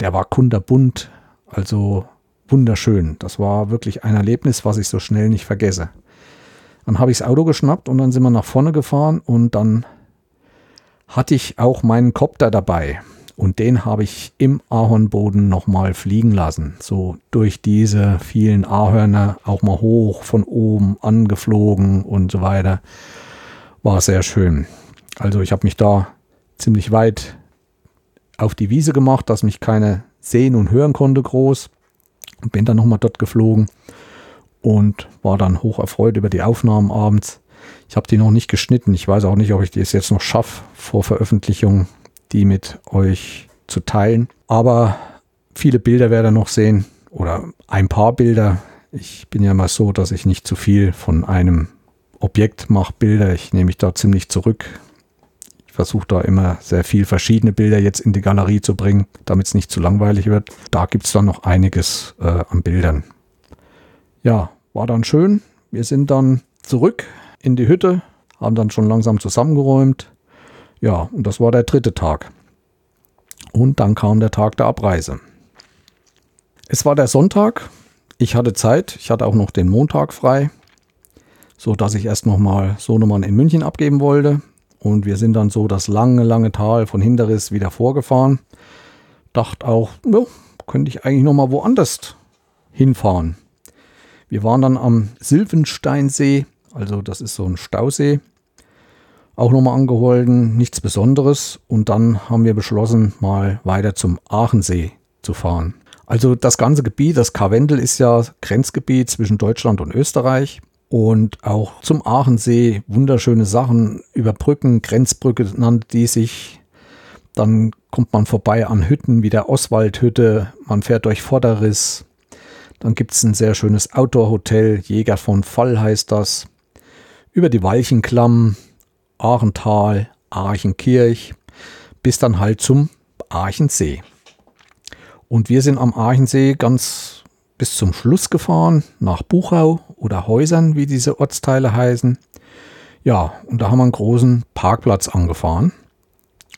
Der war kunterbunt. Also wunderschön. Das war wirklich ein Erlebnis, was ich so schnell nicht vergesse. Dann habe ich das Auto geschnappt und dann sind wir nach vorne gefahren und dann hatte ich auch meinen Kopter dabei. Und den habe ich im Ahornboden nochmal fliegen lassen. So durch diese vielen Ahörner auch mal hoch von oben angeflogen und so weiter. War sehr schön. Also ich habe mich da ziemlich weit auf die Wiese gemacht, dass mich keiner sehen und hören konnte groß. Und bin dann nochmal dort geflogen und war dann hoch erfreut über die Aufnahmen abends. Ich habe die noch nicht geschnitten. Ich weiß auch nicht, ob ich das jetzt noch schaffe vor Veröffentlichung die mit euch zu teilen. Aber viele Bilder werdet ihr noch sehen oder ein paar Bilder. Ich bin ja mal so, dass ich nicht zu viel von einem Objekt mache Bilder. Ich nehme mich da ziemlich zurück. Ich versuche da immer sehr viel verschiedene Bilder jetzt in die Galerie zu bringen, damit es nicht zu langweilig wird. Da gibt es dann noch einiges äh, an Bildern. Ja, war dann schön. Wir sind dann zurück in die Hütte, haben dann schon langsam zusammengeräumt. Ja, und das war der dritte Tag. Und dann kam der Tag der Abreise. Es war der Sonntag. Ich hatte Zeit. Ich hatte auch noch den Montag frei, so dass ich erst noch mal Sohnemann in München abgeben wollte. Und wir sind dann so das lange, lange Tal von Hinderriss wieder vorgefahren. Dachte auch, ja, könnte ich eigentlich noch mal woanders hinfahren. Wir waren dann am Silvensteinsee, also das ist so ein Stausee auch nochmal angeholten, nichts Besonderes. Und dann haben wir beschlossen, mal weiter zum Aachensee zu fahren. Also das ganze Gebiet, das Karwendel ist ja Grenzgebiet zwischen Deutschland und Österreich. Und auch zum Aachensee wunderschöne Sachen über Brücken, Grenzbrücke nannte die sich. Dann kommt man vorbei an Hütten wie der Oswaldhütte, man fährt durch Vorderriss. Dann gibt es ein sehr schönes Outdoor-Hotel, Jäger von Fall heißt das. Über die Walchenklamm, Aachental, Aachenkirch, bis dann halt zum Aachensee. Und wir sind am Aachensee ganz bis zum Schluss gefahren, nach Buchau oder Häusern, wie diese Ortsteile heißen. Ja, und da haben wir einen großen Parkplatz angefahren.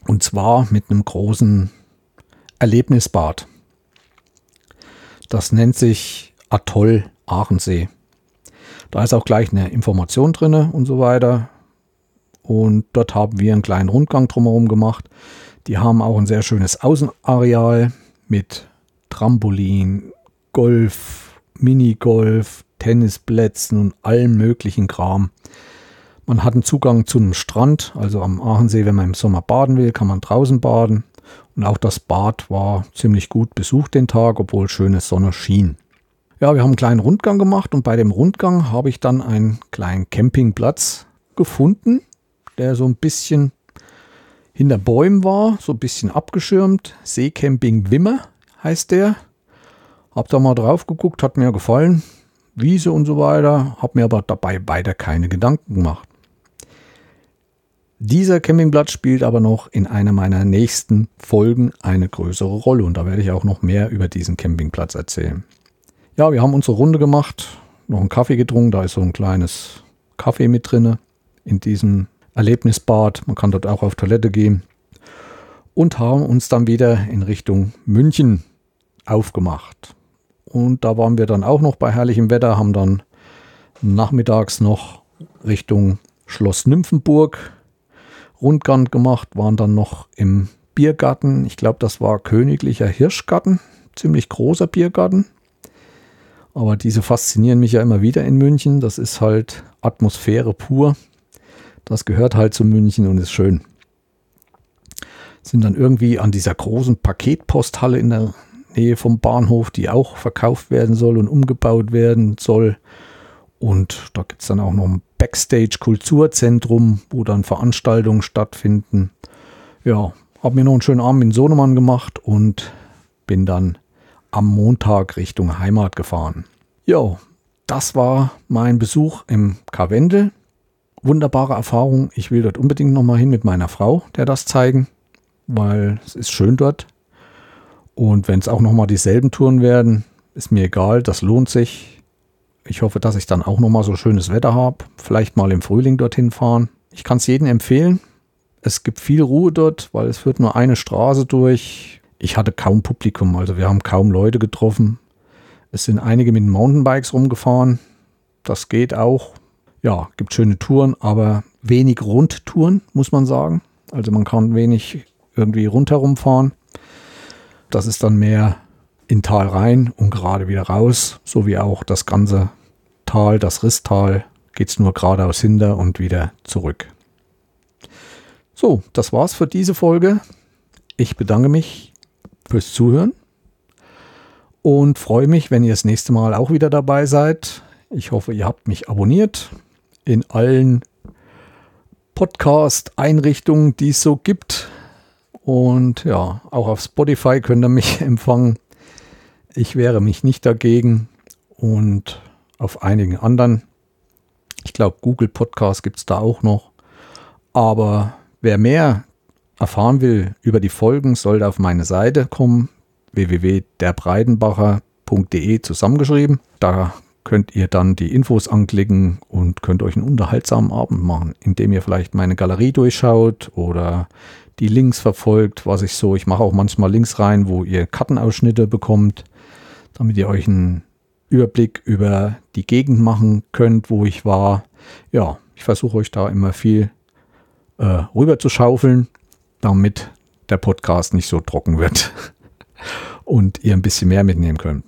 Und zwar mit einem großen Erlebnisbad. Das nennt sich Atoll Aachensee. Da ist auch gleich eine Information drin und so weiter. Und dort haben wir einen kleinen Rundgang drumherum gemacht. Die haben auch ein sehr schönes Außenareal mit Trampolin, Golf, Minigolf, Tennisplätzen und allem möglichen Kram. Man hat einen Zugang zu einem Strand, also am Aachensee, wenn man im Sommer baden will, kann man draußen baden. Und auch das Bad war ziemlich gut besucht den Tag, obwohl schöne Sonne schien. Ja, wir haben einen kleinen Rundgang gemacht und bei dem Rundgang habe ich dann einen kleinen Campingplatz gefunden, der so ein bisschen hinter Bäumen war, so ein bisschen abgeschirmt. Seecamping Wimmer heißt der. Hab da mal drauf geguckt, hat mir gefallen. Wiese und so weiter. Hab mir aber dabei weiter keine Gedanken gemacht. Dieser Campingplatz spielt aber noch in einer meiner nächsten Folgen eine größere Rolle und da werde ich auch noch mehr über diesen Campingplatz erzählen. Ja, wir haben unsere Runde gemacht, noch einen Kaffee getrunken, da ist so ein kleines Kaffee mit drinne in diesem Erlebnisbad. Man kann dort auch auf Toilette gehen. Und haben uns dann wieder in Richtung München aufgemacht. Und da waren wir dann auch noch bei herrlichem Wetter, haben dann nachmittags noch Richtung Schloss Nymphenburg Rundgang gemacht, waren dann noch im Biergarten. Ich glaube, das war Königlicher Hirschgarten, ziemlich großer Biergarten. Aber diese faszinieren mich ja immer wieder in München. Das ist halt Atmosphäre pur. Das gehört halt zu München und ist schön. Sind dann irgendwie an dieser großen Paketposthalle in der Nähe vom Bahnhof, die auch verkauft werden soll und umgebaut werden soll. Und da gibt es dann auch noch ein Backstage-Kulturzentrum, wo dann Veranstaltungen stattfinden. Ja, habe mir noch einen schönen Abend in Sohnemann gemacht und bin dann am Montag Richtung Heimat gefahren. Ja, das war mein Besuch im Karwendel. Wunderbare Erfahrung. Ich will dort unbedingt nochmal hin mit meiner Frau, der das zeigen, weil es ist schön dort. Und wenn es auch nochmal dieselben Touren werden, ist mir egal, das lohnt sich. Ich hoffe, dass ich dann auch nochmal so schönes Wetter habe. Vielleicht mal im Frühling dorthin fahren. Ich kann es jedem empfehlen. Es gibt viel Ruhe dort, weil es führt nur eine Straße durch. Ich hatte kaum Publikum, also wir haben kaum Leute getroffen. Es sind einige mit Mountainbikes rumgefahren. Das geht auch. Ja, gibt schöne Touren, aber wenig Rundtouren, muss man sagen. Also man kann wenig irgendwie rundherum fahren. Das ist dann mehr in Tal rein und gerade wieder raus, so wie auch das ganze Tal, das Risstal, geht es nur geradeaus hinter und wieder zurück. So, das war's für diese Folge. Ich bedanke mich fürs Zuhören und freue mich, wenn ihr das nächste Mal auch wieder dabei seid. Ich hoffe, ihr habt mich abonniert in allen Podcast-Einrichtungen, die es so gibt. Und ja, auch auf Spotify könnt ihr mich empfangen. Ich wehre mich nicht dagegen. Und auf einigen anderen. Ich glaube, Google Podcast gibt es da auch noch. Aber wer mehr erfahren will über die Folgen, sollte auf meine Seite kommen www.derbreidenbacher.de zusammengeschrieben. Da könnt ihr dann die Infos anklicken und könnt euch einen unterhaltsamen Abend machen, indem ihr vielleicht meine Galerie durchschaut oder die Links verfolgt, was ich so, ich mache auch manchmal Links rein, wo ihr Kartenausschnitte bekommt, damit ihr euch einen Überblick über die Gegend machen könnt, wo ich war. Ja, ich versuche euch da immer viel äh, rüber zu schaufeln, damit der Podcast nicht so trocken wird. und ihr ein bisschen mehr mitnehmen könnt.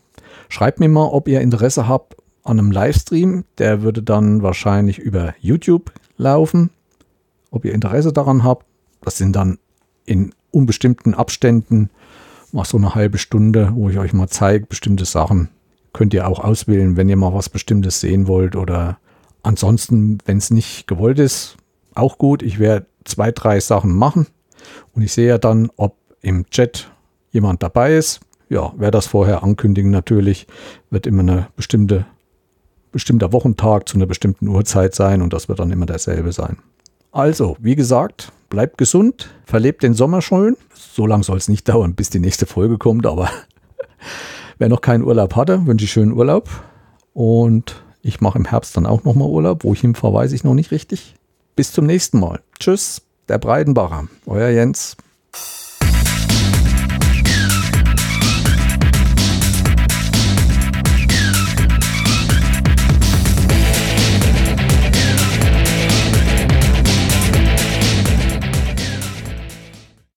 Schreibt mir mal, ob ihr Interesse habt an einem Livestream. Der würde dann wahrscheinlich über YouTube laufen. Ob ihr Interesse daran habt. Das sind dann in unbestimmten Abständen mal so eine halbe Stunde, wo ich euch mal zeige, bestimmte Sachen. Könnt ihr auch auswählen, wenn ihr mal was Bestimmtes sehen wollt. Oder ansonsten, wenn es nicht gewollt ist, auch gut. Ich werde zwei, drei Sachen machen. Und ich sehe ja dann, ob im Chat jemand dabei ist ja, wer das vorher ankündigen natürlich, wird immer eine bestimmte, bestimmter Wochentag zu einer bestimmten Uhrzeit sein und das wird dann immer derselbe sein. Also, wie gesagt, bleibt gesund, verlebt den Sommer schön. So lange soll es nicht dauern, bis die nächste Folge kommt, aber wer noch keinen Urlaub hatte, wünsche ich schönen Urlaub. Und ich mache im Herbst dann auch nochmal Urlaub. Wo ich hinfahre, weiß ich noch nicht richtig. Bis zum nächsten Mal. Tschüss, der Breidenbacher. Euer Jens.